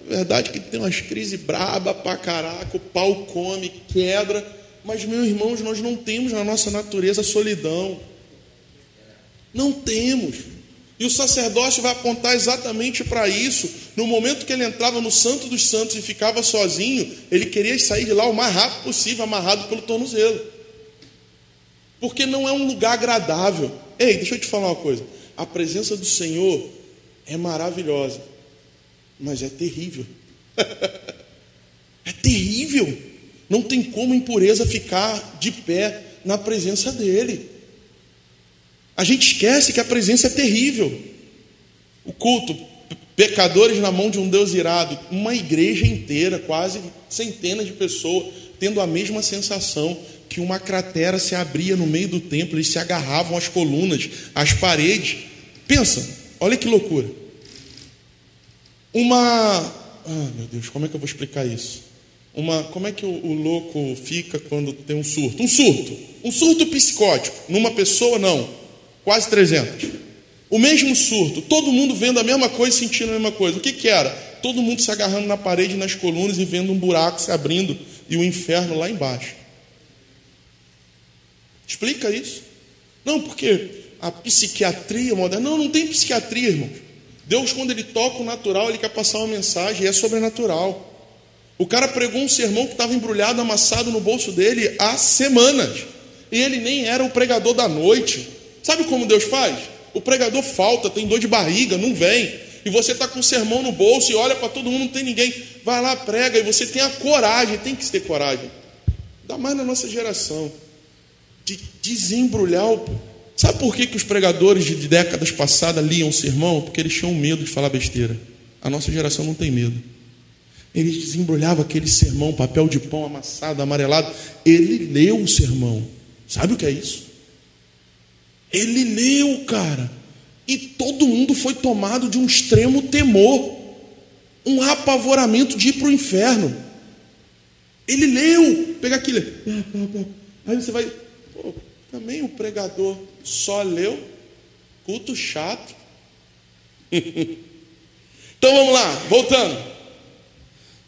Verdade que tem umas crises braba para caraca, o pau come, quebra, mas, meus irmãos, nós não temos na nossa natureza solidão. Não temos. E o sacerdócio vai apontar exatamente para isso. No momento que ele entrava no Santo dos Santos e ficava sozinho, ele queria sair de lá o mais rápido possível, amarrado pelo tornozelo. Porque não é um lugar agradável. Ei, deixa eu te falar uma coisa. A presença do Senhor é maravilhosa, mas é terrível. é terrível. Não tem como impureza ficar de pé na presença dele. A gente esquece que a presença é terrível. O culto, pecadores na mão de um Deus irado, uma igreja inteira, quase centenas de pessoas, tendo a mesma sensação que uma cratera se abria no meio do templo, eles se agarravam às colunas, às paredes. Pensa, olha que loucura. Uma. Ah, meu Deus, como é que eu vou explicar isso? uma. Como é que o, o, louco fica quando tem um surto? Um surto. Um surto psicótico. Numa pessoa, não. Quase 300. O mesmo surto. Todo mundo vendo a mesma coisa sentindo a mesma coisa. O que, que era? Todo mundo se agarrando na parede, nas colunas e vendo um buraco se abrindo e o inferno lá embaixo. Explica isso. Não, porque a psiquiatria moderna. Não, não tem psiquiatria, irmãos. Deus, quando ele toca o natural, ele quer passar uma mensagem, e é sobrenatural. O cara pregou um sermão que estava embrulhado, amassado no bolso dele há semanas. E ele nem era o pregador da noite. Sabe como Deus faz? O pregador falta, tem dor de barriga, não vem. E você está com o sermão no bolso e olha para todo mundo, não tem ninguém. Vai lá, prega, e você tem a coragem, tem que ter coragem. Ainda mais na nossa geração. De desembrulhar o. Sabe por que, que os pregadores de décadas passadas liam o sermão? Porque eles tinham medo de falar besteira. A nossa geração não tem medo. Ele desembrulhava aquele sermão, papel de pão amassado, amarelado. Ele leu o sermão. Sabe o que é isso? Ele leu, cara. E todo mundo foi tomado de um extremo temor, um apavoramento de ir para o inferno. Ele leu, pega aquilo. Aí você vai, pô, também o pregador só leu, culto chato. então vamos lá, voltando.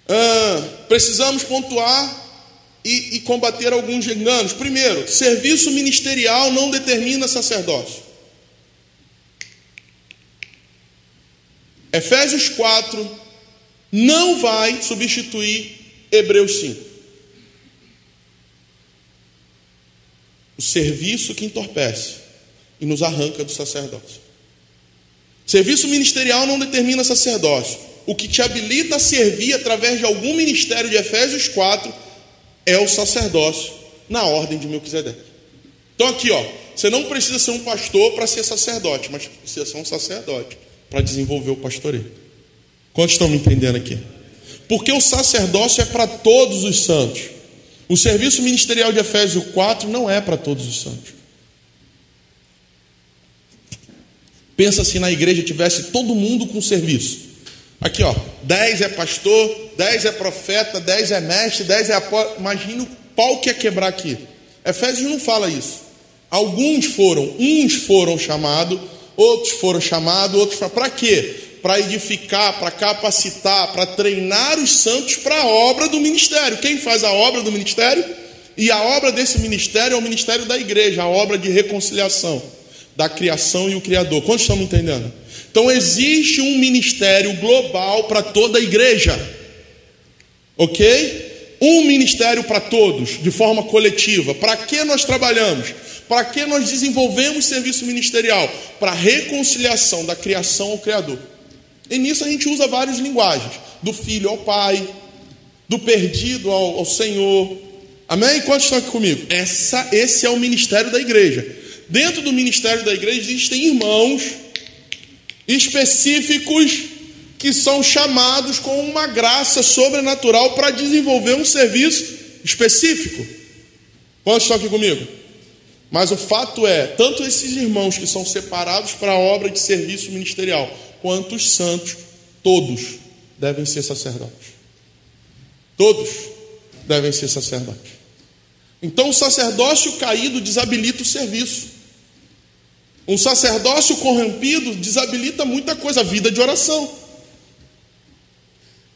Ah, precisamos pontuar e, e combater alguns enganos. Primeiro, serviço ministerial não determina sacerdócio. Efésios 4 não vai substituir Hebreus 5. O serviço que entorpece e nos arranca do sacerdócio. Serviço ministerial não determina sacerdócio o que te habilita a servir através de algum ministério de Efésios 4 é o sacerdócio na ordem de Melquisedeque. Então aqui, ó, você não precisa ser um pastor para ser sacerdote, mas precisa ser um sacerdote para desenvolver o pastoreio. Quantos estão me entendendo aqui? Porque o sacerdócio é para todos os santos. O serviço ministerial de Efésios 4 não é para todos os santos. Pensa se na igreja tivesse todo mundo com serviço. Aqui, ó, 10 é pastor, 10 é profeta, 10 é mestre, 10 é apóstolo. Imagina o pau que é quebrar aqui. Efésios não fala isso. Alguns foram, uns foram chamados, outros foram chamados, outros foram. Para quê? Para edificar, para capacitar, para treinar os santos para a obra do ministério. Quem faz a obra do ministério? E a obra desse ministério é o ministério da igreja, a obra de reconciliação, da criação e o Criador. Quantos estão me entendendo? Então existe um ministério global para toda a igreja. Ok? Um ministério para todos, de forma coletiva. Para que nós trabalhamos? Para que nós desenvolvemos serviço ministerial? Para reconciliação da criação ao Criador. E nisso a gente usa várias linguagens: do filho ao pai, do perdido ao, ao Senhor. Amém? Quantos estão aqui comigo? Essa, esse é o ministério da igreja. Dentro do ministério da igreja existem irmãos específicos que são chamados com uma graça sobrenatural para desenvolver um serviço específico. Quantos estão aqui comigo? Mas o fato é, tanto esses irmãos que são separados para a obra de serviço ministerial, quanto os santos, todos devem ser sacerdotes. Todos devem ser sacerdotes. Então o sacerdócio caído desabilita o serviço. Um sacerdócio corrompido desabilita muita coisa, a vida de oração.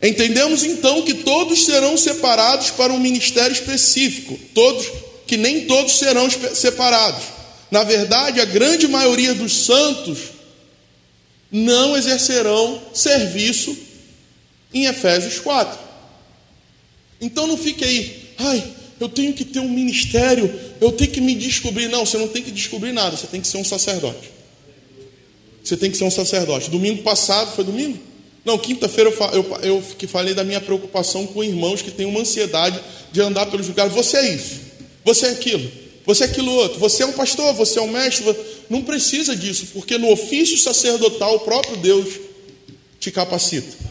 Entendemos então que todos serão separados para um ministério específico, todos que nem todos serão separados. Na verdade, a grande maioria dos santos não exercerão serviço em Efésios 4. Então não fique aí, ai, eu tenho que ter um ministério, eu tenho que me descobrir. Não, você não tem que descobrir nada, você tem que ser um sacerdote. Você tem que ser um sacerdote. Domingo passado, foi domingo? Não, quinta-feira eu, eu, eu que falei da minha preocupação com irmãos que têm uma ansiedade de andar pelos lugares. Você é isso, você é aquilo, você é aquilo outro, você é um pastor, você é um mestre. Não precisa disso, porque no ofício sacerdotal o próprio Deus te capacita.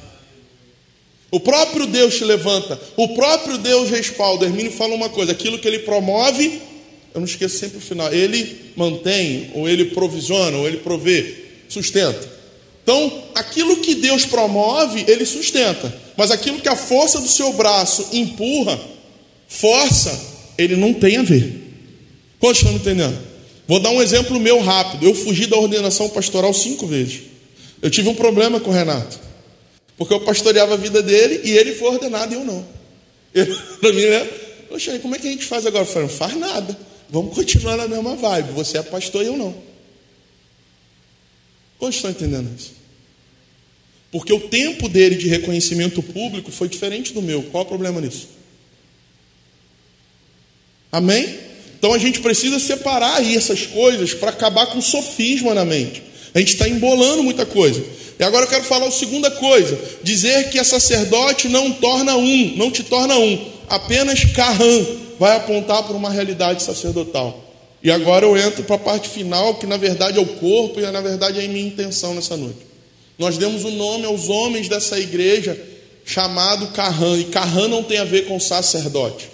O próprio Deus te levanta, o próprio Deus respalda. Hermínio fala uma coisa: aquilo que ele promove, eu não esqueço sempre o final, ele mantém, ou ele provisiona, ou ele provê, sustenta. Então, aquilo que Deus promove, ele sustenta. Mas aquilo que a força do seu braço empurra, força, ele não tem a ver. Quantos estão entendendo? Vou dar um exemplo meu rápido. Eu fugi da ordenação pastoral cinco vezes. Eu tive um problema com o Renato. Porque eu pastoreava a vida dele e ele foi ordenado e eu não. Para mim, né? Poxa, como é que a gente faz agora? Eu falei, não faz nada. Vamos continuar na mesma vibe. Você é pastor e eu não. Quantos estão entendendo isso? Porque o tempo dele de reconhecimento público foi diferente do meu. Qual o problema nisso? Amém? Então a gente precisa separar aí essas coisas para acabar com o sofisma na mente. A gente está embolando muita coisa. E agora eu quero falar a segunda coisa: dizer que é sacerdote não torna um, não te torna um. Apenas carrã vai apontar para uma realidade sacerdotal. E agora eu entro para a parte final, que na verdade é o corpo e na verdade é a minha intenção nessa noite. Nós demos o um nome aos homens dessa igreja chamado Carrã, e Carrã não tem a ver com sacerdote.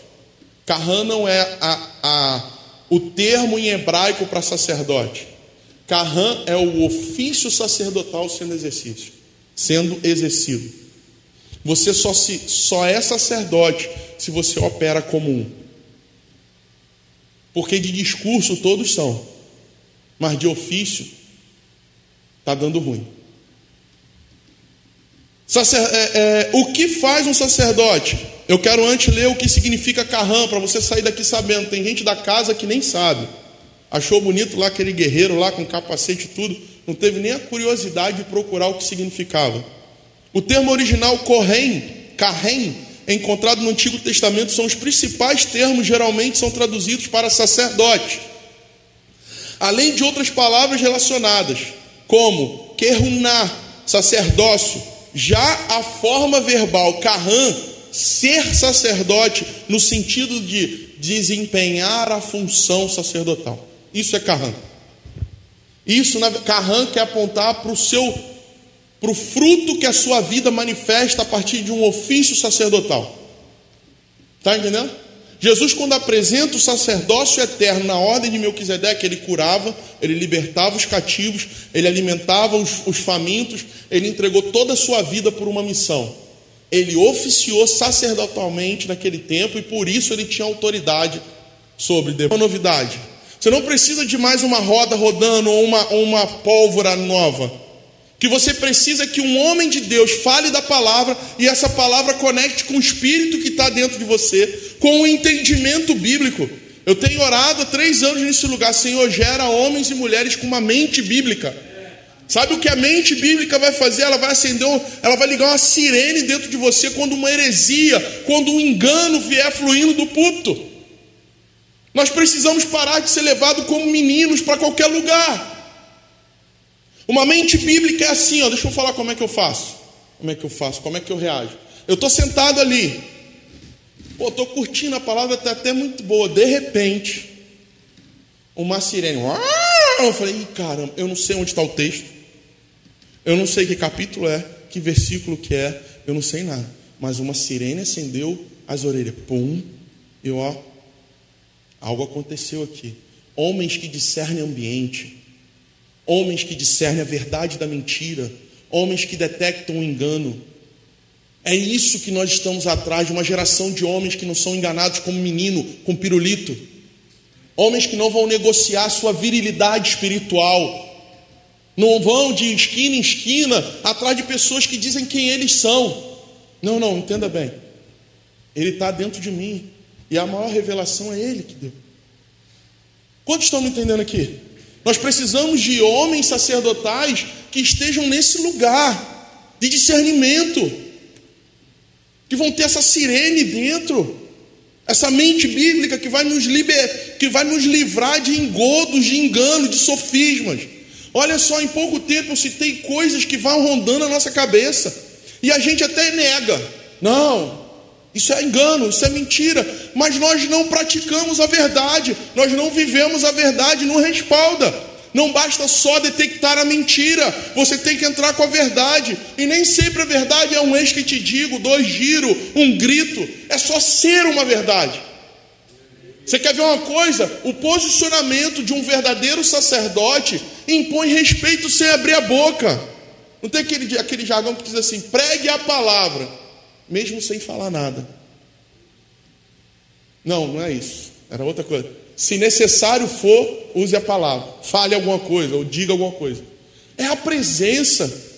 Carrã não é a, a, o termo em hebraico para sacerdote. Carrã é o ofício sacerdotal sendo exercício, sendo exercido. Você só, se, só é sacerdote se você opera como um. Porque de discurso todos são, mas de ofício está dando ruim. Sacer, é, é, o que faz um sacerdote? Eu quero antes ler o que significa carrã, para você sair daqui sabendo. Tem gente da casa que nem sabe. Achou bonito lá aquele guerreiro lá com capacete e tudo, não teve nem a curiosidade de procurar o que significava. O termo original correm, carrem, encontrado no Antigo Testamento são os principais termos, geralmente são traduzidos para sacerdote. Além de outras palavras relacionadas, como keruná, sacerdócio, já a forma verbal carran, ser sacerdote, no sentido de desempenhar a função sacerdotal. Isso é carran. Isso, carran quer apontar para o seu para o fruto que a sua vida manifesta a partir de um ofício sacerdotal. Está entendendo? Jesus, quando apresenta o sacerdócio eterno na ordem de Melquisedeque, ele curava, ele libertava os cativos, ele alimentava os, os famintos, ele entregou toda a sua vida por uma missão. Ele oficiou sacerdotalmente naquele tempo e por isso ele tinha autoridade sobre. Uma novidade: você não precisa de mais uma roda rodando ou uma, uma pólvora nova que você precisa que um homem de Deus fale da palavra e essa palavra conecte com o espírito que está dentro de você, com o entendimento bíblico. Eu tenho orado há três anos nesse lugar, Senhor, gera homens e mulheres com uma mente bíblica. Sabe o que a mente bíblica vai fazer? Ela vai acender, um, ela vai ligar uma sirene dentro de você quando uma heresia, quando um engano vier fluindo do puto. Nós precisamos parar de ser levados como meninos para qualquer lugar. Uma mente bíblica é assim, ó, deixa eu falar como é que eu faço. Como é que eu faço? Como é que eu reajo? Eu estou sentado ali. Pô, estou curtindo a palavra, está até muito boa. De repente, uma sirene. Eu falei, caramba, eu não sei onde está o texto. Eu não sei que capítulo é, que versículo que é, eu não sei nada. Mas uma sirene acendeu as orelhas. Pum. E ó, algo aconteceu aqui. Homens que discernem ambiente homens que discernem a verdade da mentira, homens que detectam o engano. É isso que nós estamos atrás de uma geração de homens que não são enganados como menino, com pirulito. Homens que não vão negociar sua virilidade espiritual. Não vão de esquina em esquina atrás de pessoas que dizem quem eles são. Não, não, entenda bem. Ele está dentro de mim. E a maior revelação é Ele que deu. Quantos estão me entendendo aqui? Nós precisamos de homens sacerdotais que estejam nesse lugar de discernimento, que vão ter essa sirene dentro, essa mente bíblica que vai nos, liber, que vai nos livrar de engodos, de engano, de sofismas. Olha só, em pouco tempo eu citei coisas que vão rondando a nossa cabeça e a gente até nega. Não, isso é engano, isso é mentira, mas nós não praticamos a verdade, nós não vivemos a verdade, não respalda. Não basta só detectar a mentira, você tem que entrar com a verdade. E nem sempre a verdade é um ex que te digo, dois giros, um grito. É só ser uma verdade. Você quer ver uma coisa? O posicionamento de um verdadeiro sacerdote impõe respeito sem abrir a boca. Não tem aquele, aquele jargão que diz assim: pregue a palavra. Mesmo sem falar nada. Não, não é isso. Era outra coisa. Se necessário for, use a palavra. Fale alguma coisa ou diga alguma coisa. É a presença.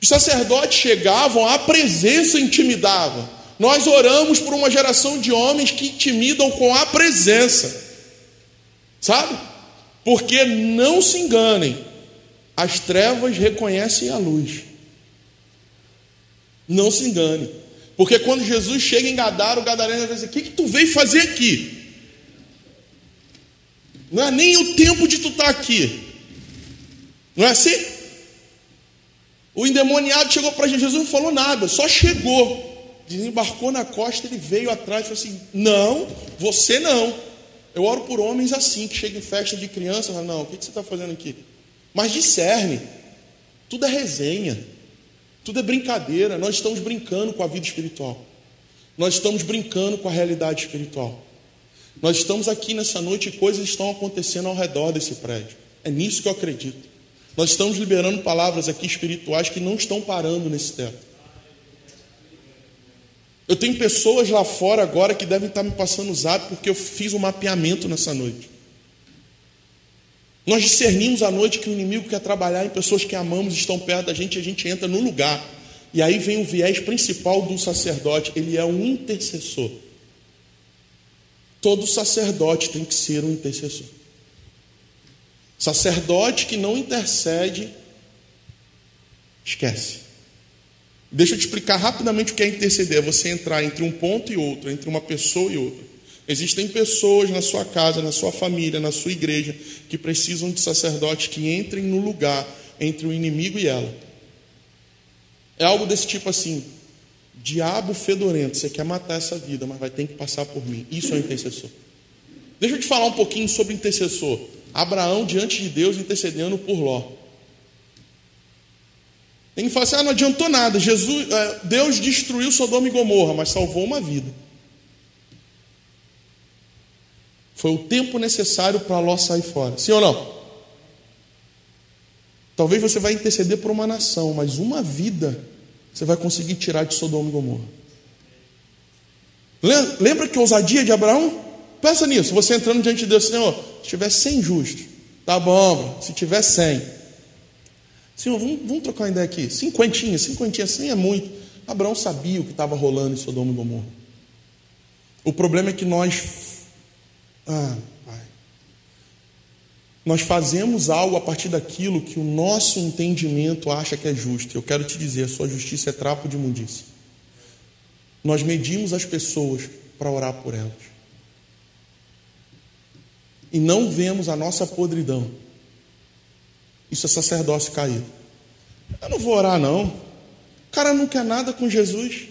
Os sacerdotes chegavam, a presença intimidava. Nós oramos por uma geração de homens que intimidam com a presença. Sabe? Porque não se enganem, as trevas reconhecem a luz. Não se engane. Porque quando Jesus chega em Gadara, o gadareno vai dizer: O que, que tu veio fazer aqui? Não é nem o tempo de tu estar tá aqui. Não é assim? O endemoniado chegou para Jesus não falou nada, só chegou. Desembarcou na costa, ele veio atrás e falou assim: Não, você não. Eu oro por homens assim, que chegam em festa de criança, fala, não, o que você está fazendo aqui? Mas discerne, tudo é resenha, tudo é brincadeira, nós estamos brincando com a vida espiritual, nós estamos brincando com a realidade espiritual. Nós estamos aqui nessa noite e coisas estão acontecendo ao redor desse prédio. É nisso que eu acredito. Nós estamos liberando palavras aqui espirituais que não estão parando nesse teto. Eu tenho pessoas lá fora agora que devem estar me passando zap porque eu fiz um mapeamento nessa noite. Nós discernimos à noite que o inimigo quer trabalhar em pessoas que amamos, estão perto da gente, e a gente entra no lugar. E aí vem o viés principal do sacerdote, ele é um intercessor. Todo sacerdote tem que ser um intercessor. Sacerdote que não intercede, esquece. Deixa eu te explicar rapidamente o que é interceder. É você entrar entre um ponto e outro, entre uma pessoa e outra. Existem pessoas na sua casa, na sua família, na sua igreja, que precisam de sacerdotes que entrem no lugar entre o inimigo e ela. É algo desse tipo assim: diabo fedorento, você quer matar essa vida, mas vai ter que passar por mim. Isso é um intercessor. Deixa eu te falar um pouquinho sobre intercessor. Abraão diante de Deus intercedendo por Ló. Tem que falar assim: ah, não adiantou nada. Jesus, é, Deus destruiu Sodoma e Gomorra, mas salvou uma vida. Foi o tempo necessário para Ló sair fora. Sim ou não? Talvez você vai interceder por uma nação, mas uma vida você vai conseguir tirar de Sodoma e Gomorra. Lembra que ousadia de Abraão? Pensa nisso, você entrando diante de Deus, Senhor, se tiver 100 justos, tá bom, se tiver 100, Senhor, vamos, vamos trocar uma ideia aqui. Cinquentinha, cinquentinha, cem é muito. Abraão sabia o que estava rolando em Sodoma e Gomorra. O problema é que nós. Ah. Nós fazemos algo a partir daquilo que o nosso entendimento acha que é justo. Eu quero te dizer, a sua justiça é trapo de imundícia. Nós medimos as pessoas para orar por elas. E não vemos a nossa podridão isso é sacerdócio caído. Eu não vou orar, não. O cara não quer nada com Jesus.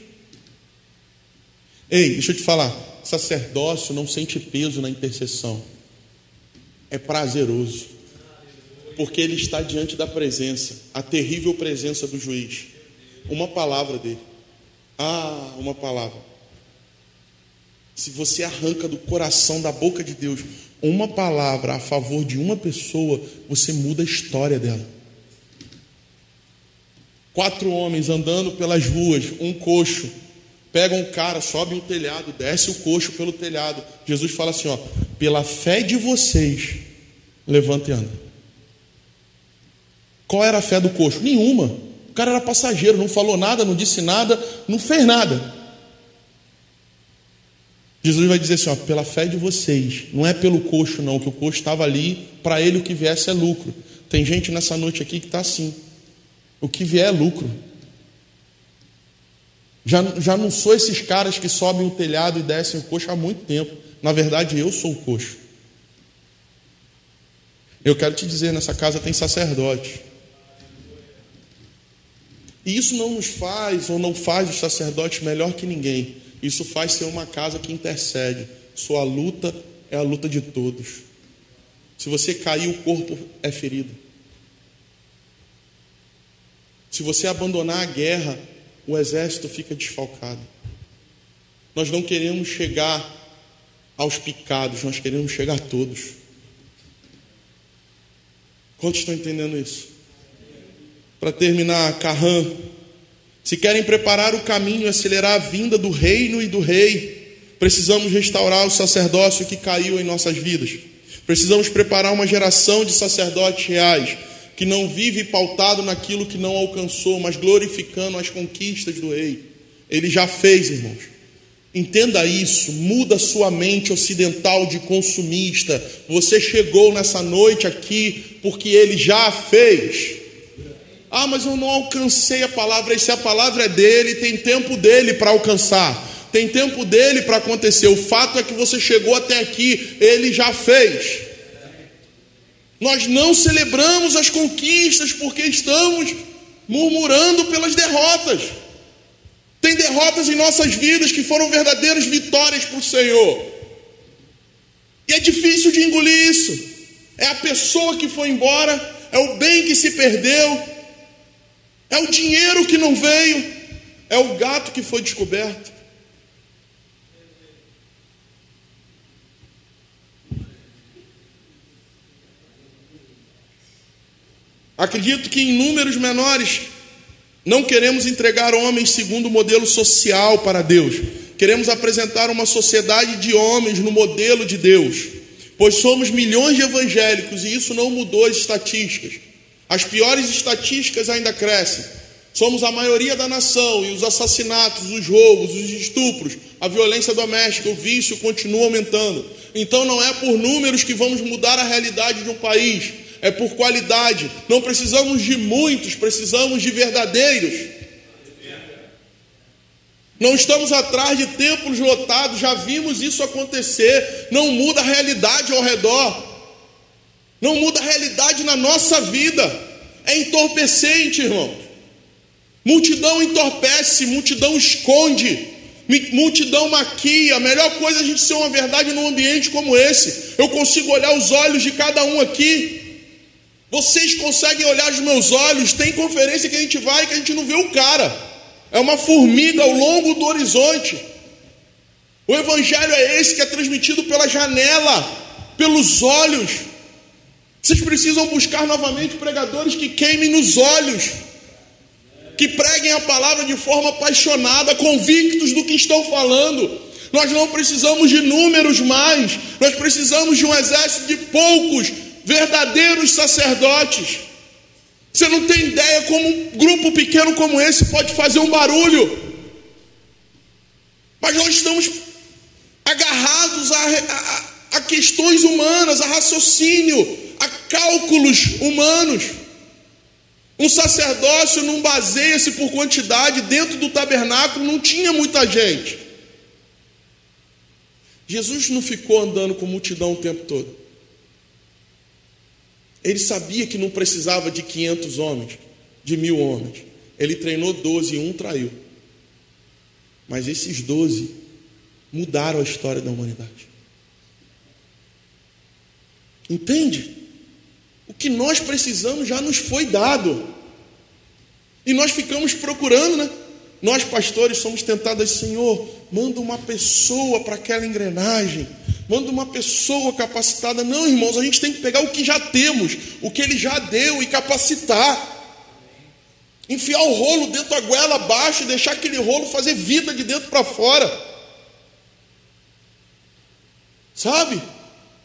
Ei, deixa eu te falar. Sacerdócio não sente peso na intercessão. É prazeroso. Porque ele está diante da presença, a terrível presença do juiz. Uma palavra dele. Ah, uma palavra. Se você arranca do coração, da boca de Deus, uma palavra a favor de uma pessoa, você muda a história dela. Quatro homens andando pelas ruas, um coxo, pega um cara, sobe um telhado, desce o coxo pelo telhado. Jesus fala assim: ó, pela fé de vocês, levanta e anda. Qual era a fé do coxo? Nenhuma. O cara era passageiro, não falou nada, não disse nada, não fez nada. Jesus vai dizer assim: ó, pela fé de vocês, não é pelo coxo, não, que o coxo estava ali, para ele o que viesse é lucro. Tem gente nessa noite aqui que está assim: o que vier é lucro. Já, já não sou esses caras que sobem o telhado e descem o coxo há muito tempo. Na verdade, eu sou o coxo. Eu quero te dizer: nessa casa tem sacerdote. E isso não nos faz ou não faz os sacerdotes melhor que ninguém. Isso faz ser uma casa que intercede. Sua luta é a luta de todos. Se você cair, o corpo é ferido. Se você abandonar a guerra, o exército fica desfalcado. Nós não queremos chegar aos picados, nós queremos chegar a todos. Quantos estão entendendo isso? Para terminar, Carran Se querem preparar o caminho e acelerar a vinda do reino e do rei, precisamos restaurar o sacerdócio que caiu em nossas vidas. Precisamos preparar uma geração de sacerdotes reais, que não vive pautado naquilo que não alcançou, mas glorificando as conquistas do rei. Ele já fez, irmãos. Entenda isso, muda sua mente ocidental de consumista. Você chegou nessa noite aqui porque ele já fez. Ah, mas eu não alcancei a palavra. E se a palavra é dele, tem tempo dele para alcançar. Tem tempo dele para acontecer. O fato é que você chegou até aqui, ele já fez. Nós não celebramos as conquistas porque estamos murmurando pelas derrotas. Tem derrotas em nossas vidas que foram verdadeiras vitórias para o Senhor. E é difícil de engolir isso. É a pessoa que foi embora, é o bem que se perdeu, é o dinheiro que não veio, é o gato que foi descoberto. Acredito que em números menores não queremos entregar homens segundo o modelo social para Deus. Queremos apresentar uma sociedade de homens no modelo de Deus, pois somos milhões de evangélicos e isso não mudou as estatísticas. As piores estatísticas ainda crescem. Somos a maioria da nação e os assassinatos, os roubos, os estupros, a violência doméstica, o vício continua aumentando. Então não é por números que vamos mudar a realidade de um país, é por qualidade. Não precisamos de muitos, precisamos de verdadeiros. Não estamos atrás de templos lotados, já vimos isso acontecer. Não muda a realidade ao redor. Não muda a realidade na nossa vida. É entorpecente, irmão. Multidão entorpece, multidão esconde, multidão maquia. A melhor coisa é a gente ser uma verdade num ambiente como esse. Eu consigo olhar os olhos de cada um aqui. Vocês conseguem olhar os meus olhos. Tem conferência que a gente vai que a gente não vê o cara. É uma formiga ao longo do horizonte. O evangelho é esse que é transmitido pela janela, pelos olhos. Vocês precisam buscar novamente pregadores que queimem nos olhos, que preguem a palavra de forma apaixonada, convictos do que estão falando. Nós não precisamos de números mais, nós precisamos de um exército de poucos verdadeiros sacerdotes. Você não tem ideia como um grupo pequeno como esse pode fazer um barulho. Mas nós estamos agarrados a, a, a questões humanas, a raciocínio, a cálculos humanos. Um sacerdócio não baseia-se por quantidade, dentro do tabernáculo não tinha muita gente. Jesus não ficou andando com multidão o tempo todo. Ele sabia que não precisava de 500 homens, de mil homens. Ele treinou 12 e um traiu. Mas esses 12 mudaram a história da humanidade. Entende? O que nós precisamos já nos foi dado. E nós ficamos procurando, né? Nós, pastores, somos tentados, Senhor, manda uma pessoa para aquela engrenagem, manda uma pessoa capacitada. Não, irmãos, a gente tem que pegar o que já temos, o que Ele já deu e capacitar. Enfiar o rolo dentro da goela abaixo e deixar aquele rolo fazer vida de dentro para fora. Sabe?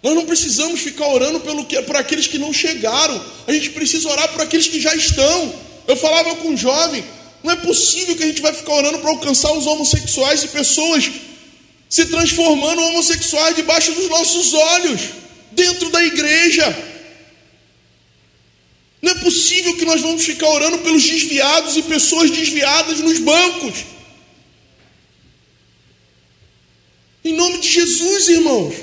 Nós não precisamos ficar orando pelo que, aqueles que não chegaram. A gente precisa orar por aqueles que já estão. Eu falava com um jovem, não é possível que a gente vai ficar orando para alcançar os homossexuais e pessoas se transformando homossexuais debaixo dos nossos olhos, dentro da igreja. Não é possível que nós vamos ficar orando pelos desviados e pessoas desviadas nos bancos. Em nome de Jesus, irmãos.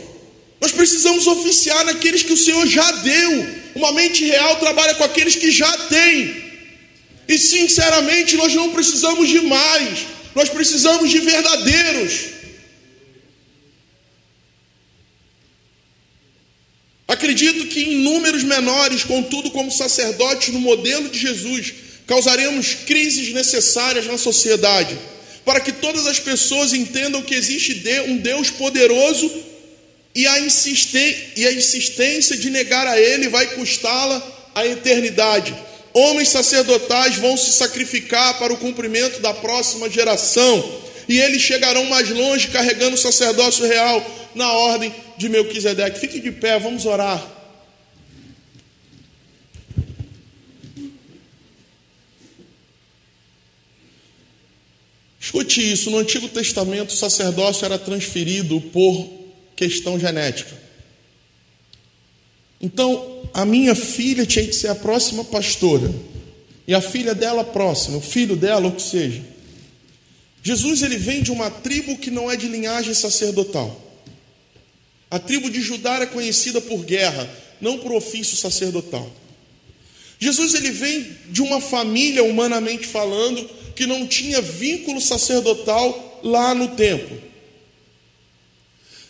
Nós precisamos oficiar naqueles que o Senhor já deu. Uma mente real trabalha com aqueles que já têm. E sinceramente, nós não precisamos de mais, nós precisamos de verdadeiros. Acredito que em números menores, contudo, como sacerdotes no modelo de Jesus, causaremos crises necessárias na sociedade, para que todas as pessoas entendam que existe um Deus poderoso e a, insistência de negar a Ele vai custá-la a eternidade. homens sacerdotais vão se sacrificar para o cumprimento da próxima geração, e eles chegarão mais longe carregando o sacerdócio real na ordem de Melquisedeque. Fique de pé, vamos orar. Escute isso: no Antigo Testamento, o sacerdócio era transferido por questão genética. Então, a minha filha tinha que ser a próxima pastora, e a filha dela próxima, o filho dela, ou que seja. Jesus ele vem de uma tribo que não é de linhagem sacerdotal. A tribo de Judá é conhecida por guerra, não por ofício sacerdotal. Jesus ele vem de uma família, humanamente falando, que não tinha vínculo sacerdotal lá no templo.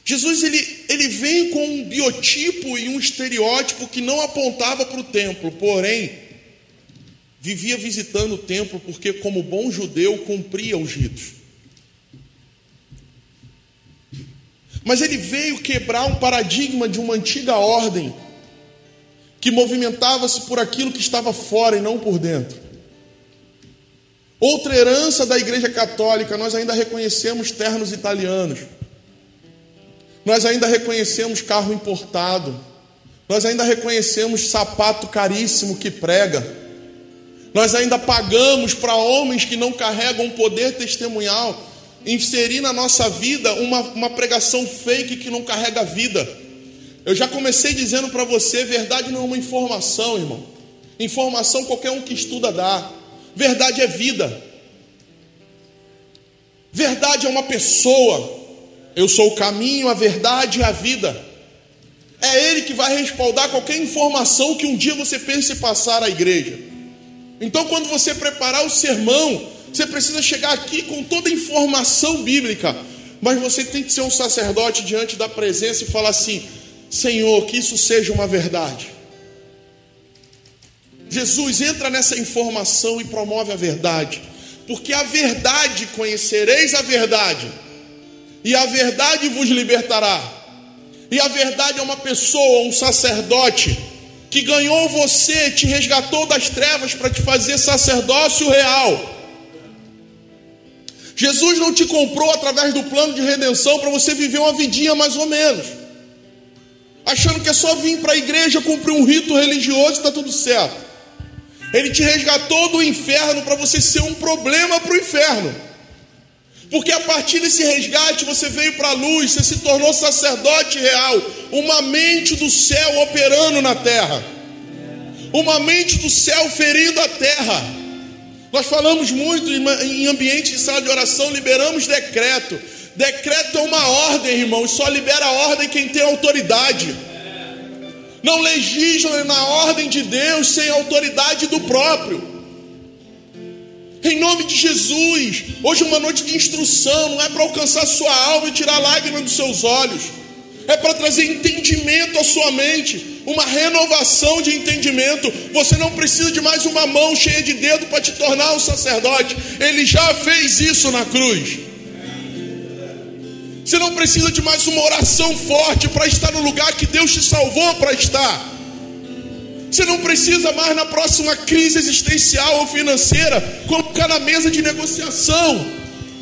Jesus ele, ele vem com um biotipo e um estereótipo que não apontava para o templo, porém, vivia visitando o templo porque, como bom judeu, cumpria os ritos. Mas ele veio quebrar um paradigma de uma antiga ordem que movimentava-se por aquilo que estava fora e não por dentro. Outra herança da Igreja Católica, nós ainda reconhecemos ternos italianos, nós ainda reconhecemos carro importado, nós ainda reconhecemos sapato caríssimo que prega, nós ainda pagamos para homens que não carregam poder testemunhal, inserir na nossa vida uma, uma pregação fake que não carrega vida. Eu já comecei dizendo para você: verdade não é uma informação, irmão. Informação qualquer um que estuda dá. Verdade é vida. Verdade é uma pessoa. Eu sou o caminho, a verdade e a vida. É Ele que vai respaldar qualquer informação que um dia você pense passar à igreja. Então, quando você preparar o sermão, você precisa chegar aqui com toda a informação bíblica, mas você tem que ser um sacerdote diante da presença e falar assim: Senhor, que isso seja uma verdade. Jesus entra nessa informação e promove a verdade, porque a verdade conhecereis a verdade, e a verdade vos libertará. E a verdade é uma pessoa, um sacerdote, que ganhou você, te resgatou das trevas para te fazer sacerdócio real. Jesus não te comprou através do plano de redenção para você viver uma vidinha mais ou menos, achando que é só vir para a igreja cumprir um rito religioso e está tudo certo. Ele te resgatou do inferno para você ser um problema para o inferno. Porque a partir desse resgate você veio para a luz, você se tornou sacerdote real, uma mente do céu operando na terra, uma mente do céu ferindo a terra. Nós falamos muito em ambiente de sala de oração, liberamos decreto. Decreto é uma ordem, irmão, e só libera a ordem quem tem autoridade não legisla na ordem de Deus sem autoridade do próprio. Em nome de Jesus, hoje é uma noite de instrução, não é para alcançar sua alma e tirar lágrimas dos seus olhos, é para trazer entendimento à sua mente, uma renovação de entendimento. Você não precisa de mais uma mão cheia de dedo para te tornar um sacerdote, ele já fez isso na cruz. Você não precisa de mais uma oração forte para estar no lugar que Deus te salvou para estar. Você não precisa mais na próxima crise existencial ou financeira colocar na mesa de negociação.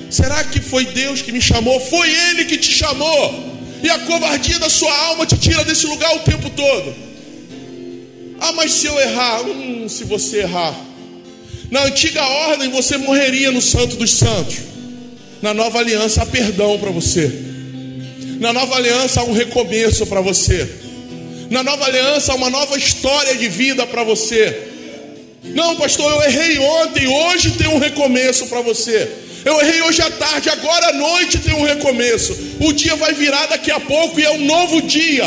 Será que foi Deus que me chamou? Foi Ele que te chamou. E a covardia da sua alma te tira desse lugar o tempo todo. Ah, mas se eu errar, hum, se você errar. Na antiga ordem você morreria no Santo dos Santos. Na nova aliança há perdão para você. Na nova aliança há um recomeço para você. Na nova aliança há uma nova história de vida para você. Não, pastor, eu errei ontem, hoje tem um recomeço para você. Eu errei hoje à tarde, agora à noite tem um recomeço. O dia vai virar daqui a pouco e é um novo dia.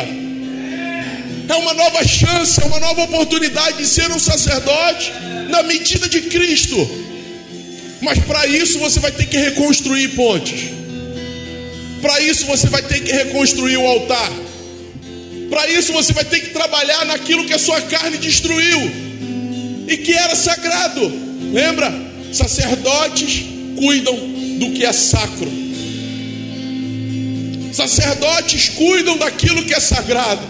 É uma nova chance, é uma nova oportunidade de ser um sacerdote na medida de Cristo. Mas para isso você vai ter que reconstruir pontes. Para isso você vai ter que reconstruir o altar. Para isso você vai ter que trabalhar naquilo que a sua carne destruiu e que era sagrado. Lembra? Sacerdotes cuidam do que é sacro. Sacerdotes cuidam daquilo que é sagrado.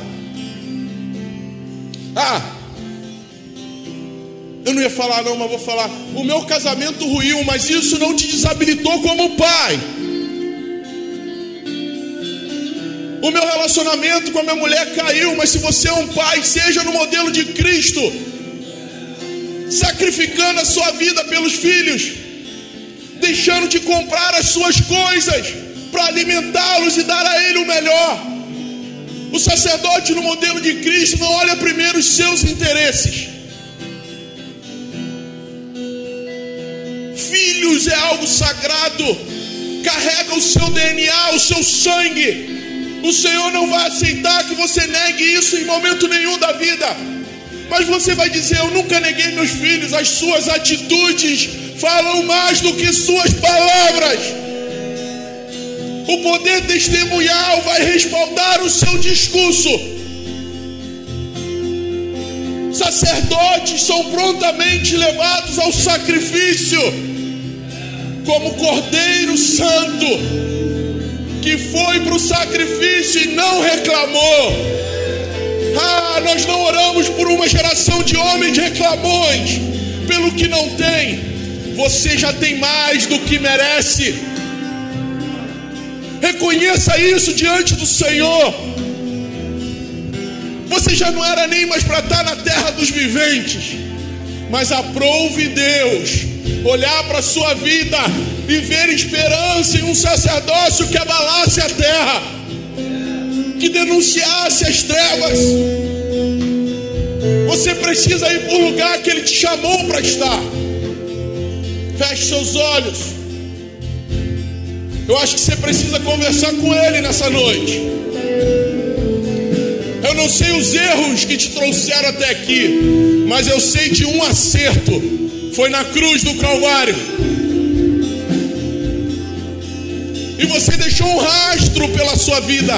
Ah, Eu não ia falar, não, mas vou falar. O meu casamento ruiu, mas isso não te desabilitou como pai. O meu relacionamento com a minha mulher caiu, mas se você é um pai, seja no modelo de Cristo, sacrificando a sua vida pelos filhos, deixando de comprar as suas coisas para alimentá-los e dar a ele o melhor. O sacerdote no modelo de Cristo não olha primeiro os seus interesses. Filhos é algo sagrado, carrega o seu DNA, o seu sangue. O Senhor não vai aceitar que você negue isso em momento nenhum da vida. Mas você vai dizer: Eu nunca neguei meus filhos, as suas atitudes falam mais do que suas palavras. O poder testemunhal vai respaldar o seu discurso. Sacerdotes são prontamente levados ao sacrifício, como Cordeiro Santo que foi para o sacrifício e não reclamou. Ah, nós não oramos por uma geração de homens reclamões pelo que não tem. Você já tem mais do que merece. Reconheça isso diante do Senhor. Você já não era nem mais para estar na terra dos viventes, mas aprove Deus olhar para a sua vida e ver esperança em um sacerdócio que abalasse a terra, que denunciasse as trevas. Você precisa ir para o lugar que Ele te chamou para estar. Feche seus olhos. Eu acho que você precisa conversar com Ele nessa noite. Eu não sei os erros que te trouxeram até aqui, mas eu sei de um acerto foi na cruz do Calvário. E você deixou um rastro pela sua vida.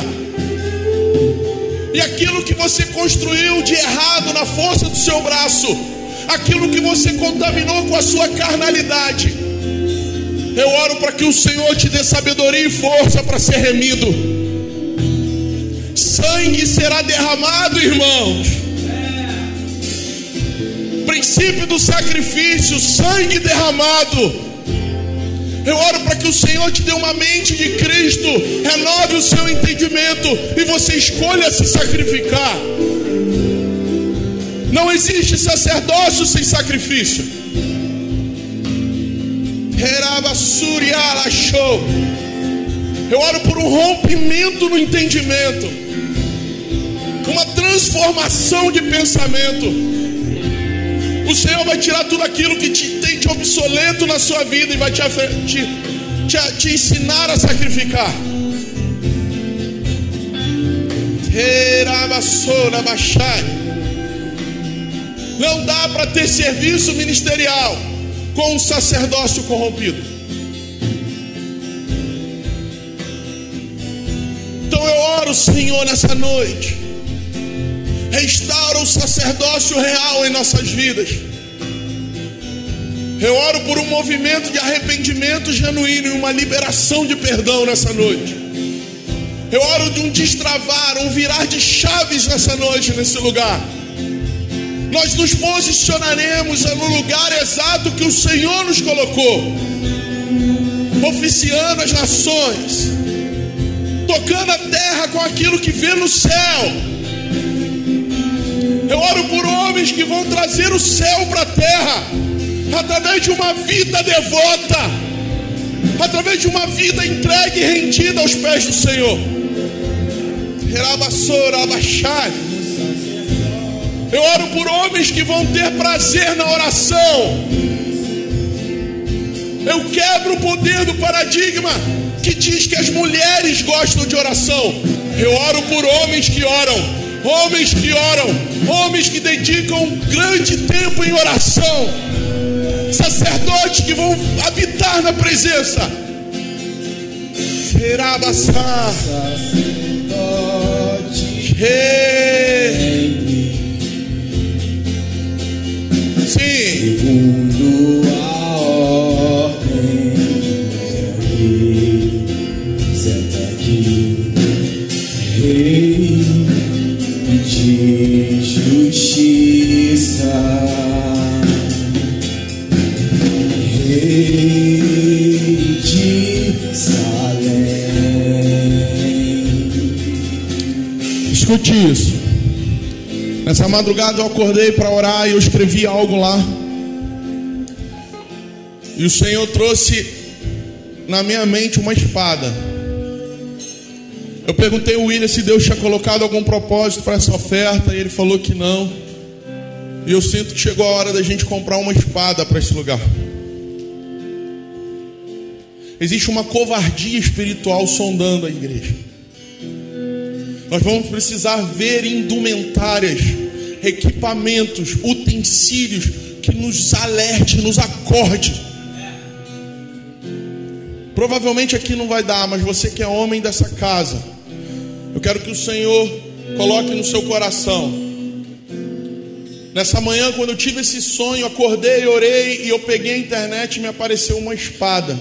E aquilo que você construiu de errado na força do seu braço, aquilo que você contaminou com a sua carnalidade, eu oro para que o Senhor te dê sabedoria e força para ser remido. Sangue será derramado, irmãos princípio do sacrifício, sangue derramado. Eu oro para que o Senhor te dê uma mente de Cristo, renove o seu entendimento e você escolha se sacrificar. Não existe sacerdócio sem sacrifício. Eu oro por um rompimento no entendimento, uma transformação de pensamento. O Senhor vai tirar tudo aquilo que te, tem de obsoleto na sua vida e vai te, te, te, te ensinar a sacrificar. Não dá para ter serviço ministerial com um sacerdócio corrompido. Então eu oro, Senhor, nessa noite sacerdócio real em nossas vidas. Eu oro por um movimento de arrependimento genuíno e uma liberação de perdão nessa noite. Eu oro de um destravar, um virar de chaves nessa noite, nesse lugar. Nós nos posicionaremos no lugar exato que o Senhor nos colocou, oficiando as nações, tocando a terra com aquilo que vê no céu eu oro por homens que vão trazer o céu para a terra, através de uma vida devota, através de uma vida entregue e rendida aos pés do Senhor. Eu oro por homens que vão ter prazer na oração. Eu quebro o poder do paradigma que diz que as mulheres gostam de oração. Eu oro por homens que oram homens que oram, homens que dedicam um grande tempo em oração, sacerdotes que vão habitar na presença. Será abaçar. Escute isso. Nessa madrugada eu acordei para orar e eu escrevi algo lá. E o Senhor trouxe na minha mente uma espada. Eu perguntei ao William se Deus tinha colocado algum propósito para essa oferta, e ele falou que não. E eu sinto que chegou a hora da gente comprar uma espada para esse lugar. Existe uma covardia espiritual sondando a igreja. Nós vamos precisar ver indumentárias, equipamentos, utensílios que nos alerte, nos acorde. Provavelmente aqui não vai dar, mas você que é homem dessa casa, eu quero que o Senhor coloque no seu coração. Nessa manhã, quando eu tive esse sonho, acordei, orei e eu peguei a internet e me apareceu uma espada.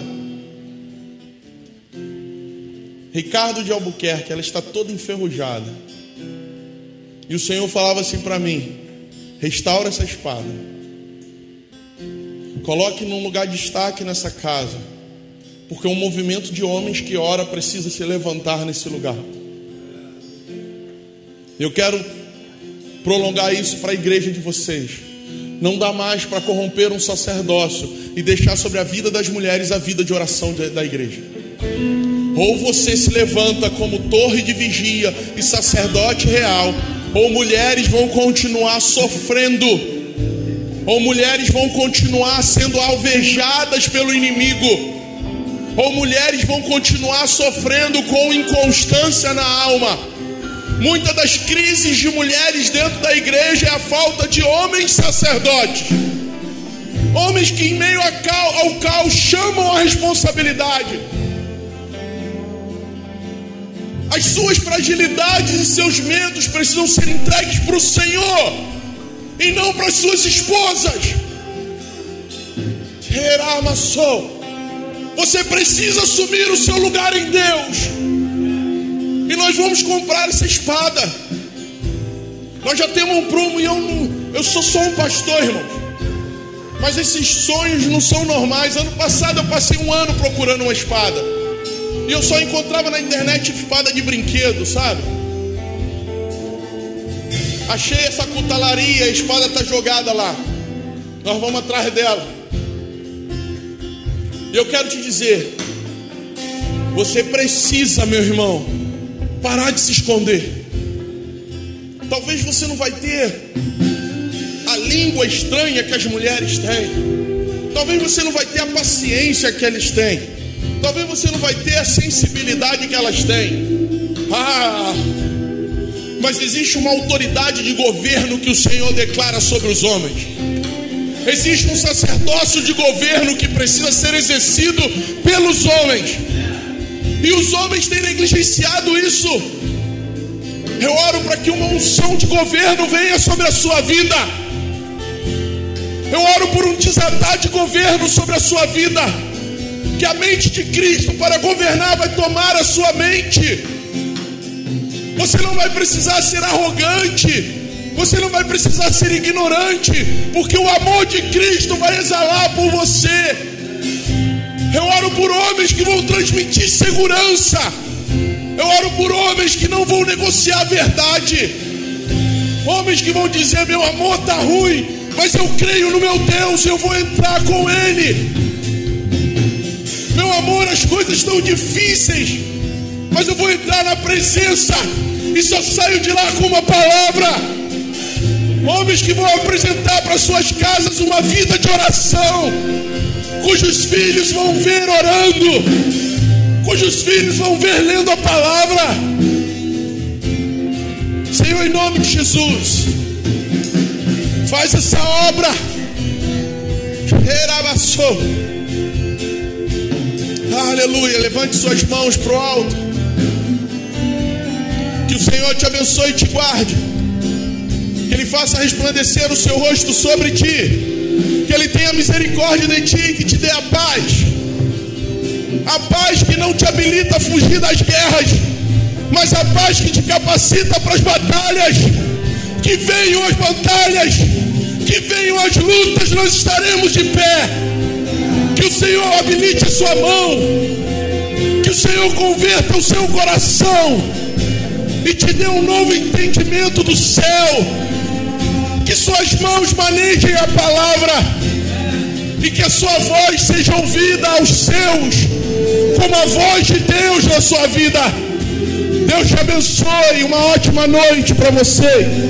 Ricardo de Albuquerque, ela está toda enferrujada. E o Senhor falava assim para mim: restaura essa espada. Coloque num lugar de destaque nessa casa. Porque um movimento de homens que ora precisa se levantar nesse lugar. Eu quero prolongar isso para a igreja de vocês. Não dá mais para corromper um sacerdócio e deixar sobre a vida das mulheres a vida de oração da igreja. Ou você se levanta como torre de vigia e sacerdote real, ou mulheres vão continuar sofrendo, ou mulheres vão continuar sendo alvejadas pelo inimigo, ou mulheres vão continuar sofrendo com inconstância na alma. Muitas das crises de mulheres dentro da igreja é a falta de homens sacerdotes. Homens que, em meio ao caos, chamam a responsabilidade as suas fragilidades e seus medos precisam ser entregues para o Senhor e não para as suas esposas. Você precisa assumir o seu lugar em Deus. E nós vamos comprar essa espada. Nós já temos um prumo e eu, não, eu sou só um pastor, irmãos. Mas esses sonhos não são normais. Ano passado eu passei um ano procurando uma espada. E eu só encontrava na internet espada de brinquedo, sabe? Achei essa cutalaria, a espada está jogada lá. Nós vamos atrás dela. E eu quero te dizer: você precisa, meu irmão, parar de se esconder. Talvez você não vai ter a língua estranha que as mulheres têm. Talvez você não vai ter a paciência que eles têm. Talvez você não vai ter a sensibilidade que elas têm. Ah, mas existe uma autoridade de governo que o Senhor declara sobre os homens. Existe um sacerdócio de governo que precisa ser exercido pelos homens. E os homens têm negligenciado isso. Eu oro para que uma unção de governo venha sobre a sua vida. Eu oro por um desatar de governo sobre a sua vida que a mente de Cristo para governar vai tomar a sua mente. Você não vai precisar ser arrogante, você não vai precisar ser ignorante, porque o amor de Cristo vai exalar por você. Eu oro por homens que vão transmitir segurança. Eu oro por homens que não vão negociar a verdade. Homens que vão dizer: meu amor está ruim, mas eu creio no meu Deus, eu vou entrar com Ele. Amor, as coisas estão difíceis, mas eu vou entrar na presença e só saio de lá com uma palavra. Homens que vão apresentar para suas casas uma vida de oração, cujos filhos vão ver orando, cujos filhos vão ver lendo a palavra. Senhor, em nome de Jesus, faz essa obra. Erabaçou. Aleluia. Levante suas mãos para o alto. Que o Senhor te abençoe e te guarde. Que Ele faça resplandecer o seu rosto sobre ti. Que Ele tenha misericórdia de ti e que te dê a paz. A paz que não te habilita a fugir das guerras, mas a paz que te capacita para as batalhas. Que venham as batalhas, que venham as lutas, nós estaremos de pé que o Senhor habilite sua mão. Que o Senhor converta o seu coração. e te dê um novo entendimento do céu. Que suas mãos manejem a palavra e que a sua voz seja ouvida aos seus, como a voz de Deus na sua vida. Deus te abençoe. Uma ótima noite para você.